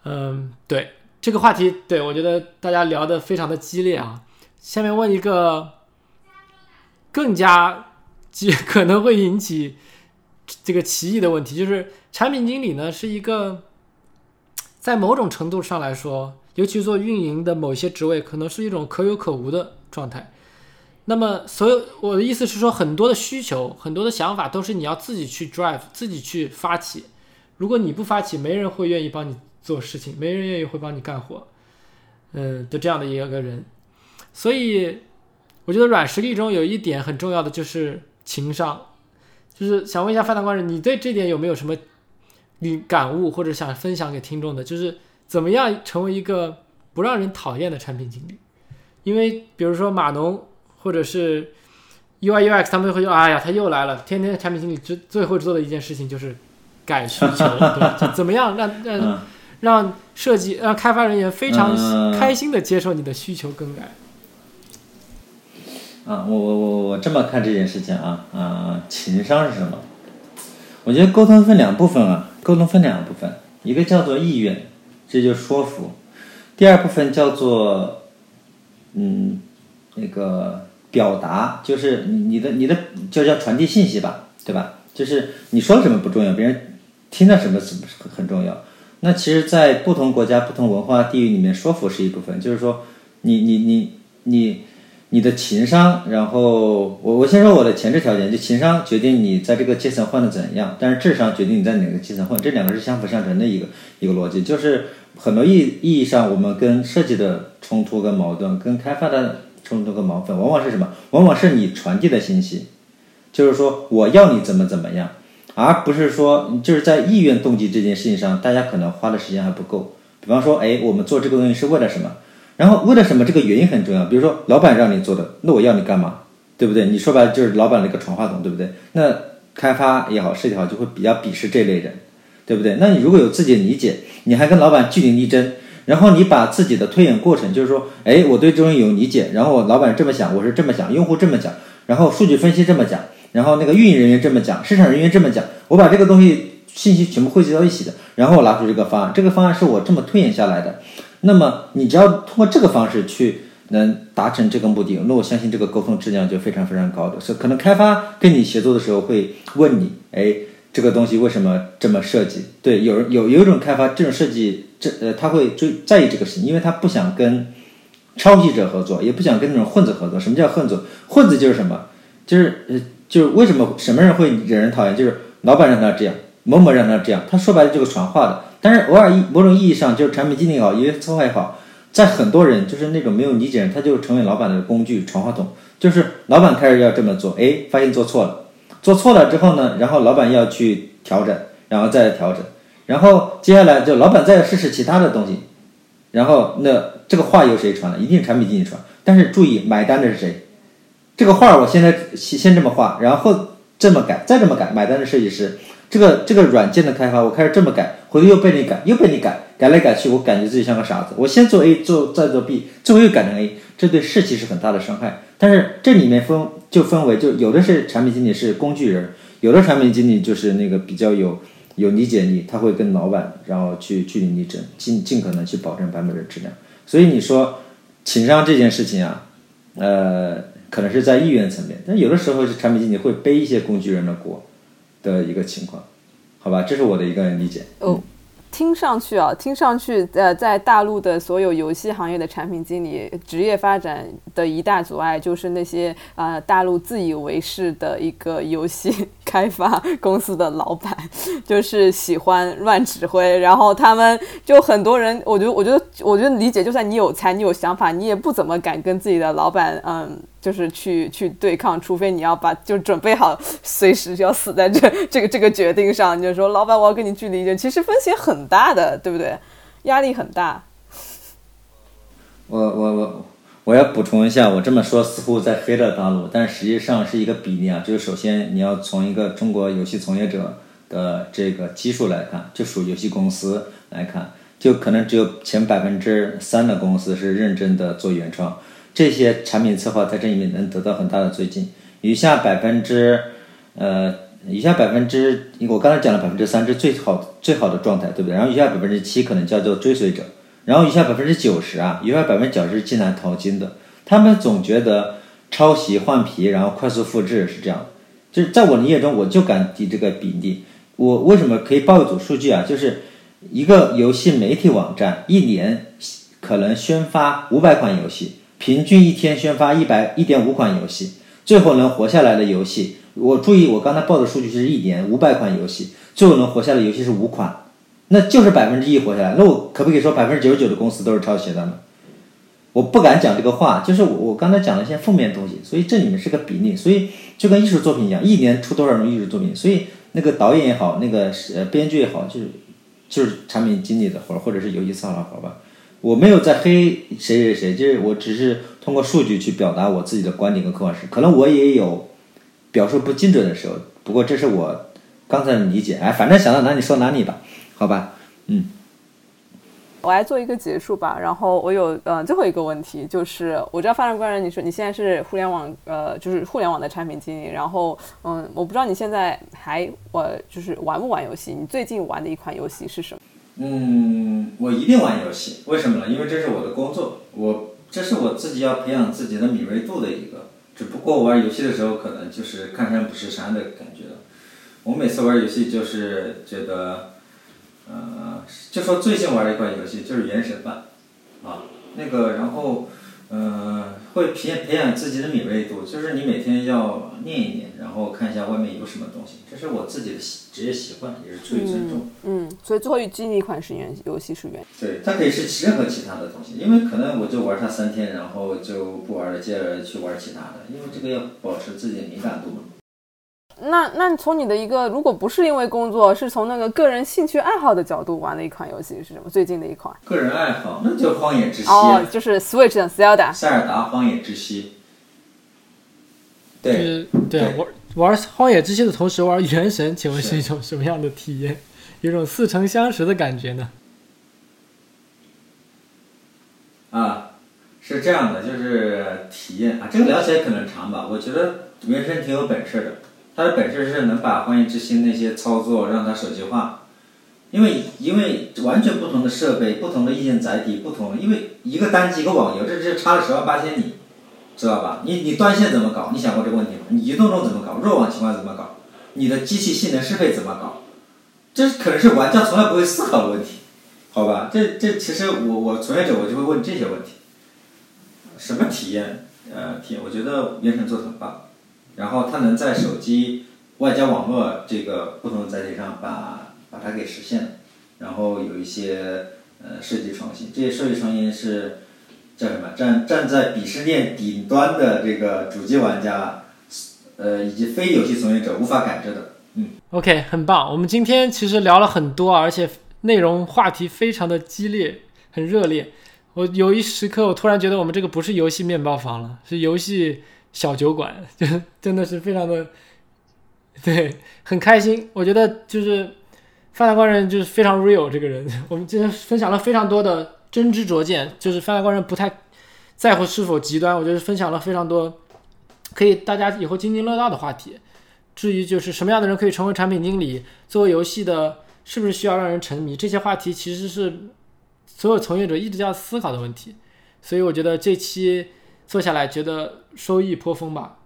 嗯，对这个话题，对我觉得大家聊得非常的激烈啊。下面问一个更加就 可能会引起这个歧义的问题，就是产品经理呢是一个，在某种程度上来说，尤其做运营的某些职位，可能是一种可有可无的状态。那么，所有我的意思是说，很多的需求、很多的想法都是你要自己去 drive、自己去发起。如果你不发起，没人会愿意帮你做事情，没人愿意会帮你干活。嗯，的这样的一个人。所以，我觉得软实力中有一点很重要的就是情商。就是想问一下范大官人，你对这点有没有什么你感悟或者想分享给听众的？就是怎么样成为一个不让人讨厌的产品经理？因为比如说码农。或者是 UI UX，他们会说：“哎呀，他又来了，天天产品经理最最会做的一件事情就是改需求，对吧？就怎么样让让让设计让开发人员非常开心的接受你的需求更改。”啊，我我我我这么看这件事情啊啊，情商是什么？我觉得沟通分两部分啊，沟通分两部分，一个叫做意愿，这就说服；第二部分叫做嗯那个。表达就是你的你的就叫传递信息吧，对吧？就是你说什么不重要，别人听到什么是很很重要。那其实，在不同国家、不同文化、地域里面，说服是一部分。就是说，你你你你你的情商，然后我我先说我的前置条件，就情商决定你在这个阶层混的怎样，但是智商决定你在哪个阶层混，这两个是相辅相成的一个一个逻辑。就是很多意意义上，我们跟设计的冲突跟矛盾，跟开发的。冲突和矛盾往往是什么？往往是你传递的信息，就是说我要你怎么怎么样，而不是说就是在意愿动机这件事情上，大家可能花的时间还不够。比方说，哎，我们做这个东西是为了什么？然后为了什么？这个原因很重要。比如说，老板让你做的，那我要你干嘛？对不对？你说白了就是老板的一个传话筒，对不对？那开发也好，设计也好，就会比较鄙视这类人，对不对？那你如果有自己的理解，你还跟老板据理力争。然后你把自己的推演过程，就是说，哎，我对这东西有理解，然后老板这么想，我是这么想，用户这么讲，然后数据分析这么讲，然后那个运营人员这么讲，市场人员这么讲，我把这个东西信息全部汇集到一起的，然后我拿出这个方案，这个方案是我这么推演下来的。那么你只要通过这个方式去能达成这个目的，那我相信这个沟通质量就非常非常高的。是可能开发跟你协作的时候会问你，哎，这个东西为什么这么设计？对，有人有有一种开发这种设计，这呃他会追在意这个事情，因为他不想跟抄袭者合作，也不想跟那种混子合作。什么叫混子？混子就是什么？就是呃就是为什么什么人会惹人讨厌？就是老板让他这样，某某让他这样，他说白了就是传话的。但是偶尔一某种意义上，就是产品经理也好，因为策划也好，在很多人就是那种没有理解人，他就成为老板的工具传话筒。就是老板开始要这么做，哎，发现做错了，做错了之后呢，然后老板要去调整，然后再调整，然后接下来就老板再试试其他的东西，然后那这个话由谁传了？一定是产品经理传。但是注意，买单的是谁？这个画我现在先先这么画，然后这么改，再这么改，买单的设计师。这个这个软件的开发，我开始这么改，我又被你改，又被你改，改来改去，我感觉自己像个傻子。我先做 A，做再做 B，最后又改成 A，这对士气是很大的伤害。但是这里面分就分为，就有的是产品经理是工具人，有的产品经理就是那个比较有有理解力，他会跟老板然后去据理力争，尽尽可能去保证版本的质量。所以你说情商这件事情啊，呃，可能是在意愿层面，但有的时候是产品经理会背一些工具人的锅。的一个情况，好吧，这是我的一个理解。哦，听上去啊，听上去，呃，在大陆的所有游戏行业的产品经理职业发展的一大阻碍，就是那些啊，大陆自以为是的一个游戏开发公司的老板，就是喜欢乱指挥，然后他们就很多人，我觉得，我觉得，我觉得理解，就算你有才，你有想法，你也不怎么敢跟自己的老板，嗯。就是去去对抗，除非你要把就准备好随时就要死在这这个这个决定上。你就说老板，我要跟你据理力争，其实风险很大的，对不对？压力很大。我我我我要补充一下，我这么说似乎在黑了大陆，但实际上是一个比例啊。就是首先你要从一个中国游戏从业者的这个基数来看，就属游戏公司来看，就可能只有前百分之三的公司是认真的做原创。这些产品策划在这里面能得到很大的推进，余下百分之，呃，余下百分之，我刚才讲了百分之三是最好最好的状态，对不对？然后余下百分之七可能叫做追随者，然后余下百分之九十啊，余下百分之九十是进来淘金的，他们总觉得抄袭换皮，然后快速复制是这样，就是在我理解中，我就敢提这个比例，我为什么可以报一组数据啊？就是一个游戏媒体网站一年可能宣发五百款游戏。平均一天宣发一百一点五款游戏，最后能活下来的游戏，我注意我刚才报的数据是一年五百款游戏，最后能活下来的游戏是五款，那就是百分之一活下来。那我可不可以说百分之九十九的公司都是抄袭的呢？我不敢讲这个话，就是我我刚才讲了一些负面东西，所以这里面是个比例，所以就跟艺术作品一样，一年出多少种艺术作品，所以那个导演也好，那个呃编剧也好，就是就是产品经理的活儿，或者是游戏策划活儿吧。我没有在黑谁谁谁，就是我只是通过数据去表达我自己的观点和客观事实。可能我也有表述不精准的时候，不过这是我刚才的理解。哎，反正想到哪里说哪里吧，好吧，嗯。我来做一个结束吧。然后我有呃最后一个问题，就是我知道发展官人，你说你现在是互联网呃就是互联网的产品经理，然后嗯，我不知道你现在还我就是玩不玩游戏？你最近玩的一款游戏是什么？嗯，我一定玩游戏，为什么呢？因为这是我的工作，我这是我自己要培养自己的敏锐度的一个。只不过玩游戏的时候，可能就是看山不是山的感觉了。我每次玩游戏就是觉得，呃，就说最近玩的一款游戏就是《原神》吧，啊，那个然后。嗯，会培培养自己的敏锐度，就是你每天要念一念，然后看一下外面有什么东西，这是我自己的习职业习惯，也是出于尊重。嗯，所以最后一记忆一款是原游戏是原。对，它可以是任何其他的东西，因为可能我就玩它三天，然后就不玩了，接着去玩其他的，因为这个要保持自己的敏感度嘛。那那从你的一个，如果不是因为工作，是从那个个人兴趣爱好的角度玩的一款游戏是什么？最近的一款个人爱好，那就《荒野之息》哦，就是 Switch 的 Zelda。塞尔达《荒野之息》。对对，玩玩《荒野之息》的同时玩《原神》，请问是一种什么样的体验？有种似曾相识的感觉呢？啊，是这样的，就是体验啊，这个聊起来可能长吧。我觉得《原神》挺有本事的。它的本事是能把《荒野之心》那些操作让它手机化。因为因为完全不同的设备、不同的硬件载体、不同，因为一个单机一个网游，这这差了十万八千里，知道吧？你你断线怎么搞？你想过这个问题吗？你移动中怎么搞？弱网情况怎么搞？你的机器性能适配怎么搞？这可能是玩家从来不会思考的问题，好吧？这这其实我我从业者我就会问这些问题。什么体验？呃，体验我觉得原神做的很棒，然后它能在手机外加网络这个不同的载体上把。把它给实现，然后有一些呃设计创新，这些设计创新是叫什么？站站在鄙视链顶端的这个主机玩家，呃以及非游戏从业者无法感知的。嗯，OK，很棒。我们今天其实聊了很多，而且内容话题非常的激烈，很热烈。我有一时刻，我突然觉得我们这个不是游戏面包房了，是游戏小酒馆，就真的是非常的，对，很开心。我觉得就是。范大官人就是非常 real 这个人，我们今天分享了非常多的真知灼见，就是范大官人不太在乎是否极端，我觉得分享了非常多可以大家以后津津乐道的话题。至于就是什么样的人可以成为产品经理，做游戏的是不是需要让人沉迷，这些话题其实是所有从业者一直要思考的问题。所以我觉得这期做下来觉得收益颇丰吧。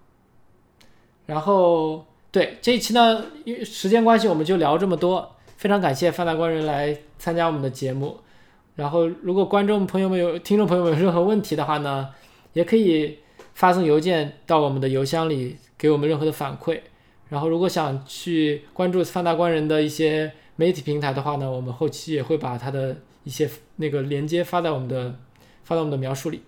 然后对这一期呢，因为时间关系，我们就聊这么多。非常感谢范大官人来参加我们的节目，然后如果观众朋友们有、听众朋友们有任何问题的话呢，也可以发送邮件到我们的邮箱里给我们任何的反馈。然后如果想去关注范大官人的一些媒体平台的话呢，我们后期也会把他的一些那个链接发在我们的发到我们的描述里。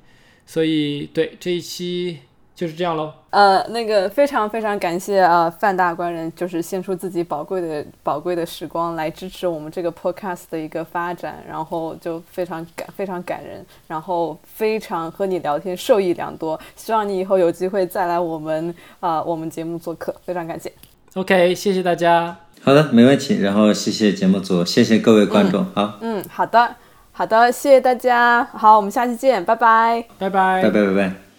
所以对这一期。就是这样喽。呃，那个非常非常感谢啊，范大官人就是献出自己宝贵的宝贵的时光来支持我们这个 podcast 的一个发展，然后就非常感非常感人，然后非常和你聊天受益良多。希望你以后有机会再来我们啊我们节目做客，非常感谢。OK，谢谢大家。好的，没问题。然后谢谢节目组，谢谢各位观众。好，嗯，好的，好的，谢谢大家。好，我们下期见，拜拜，拜拜，拜拜，拜拜。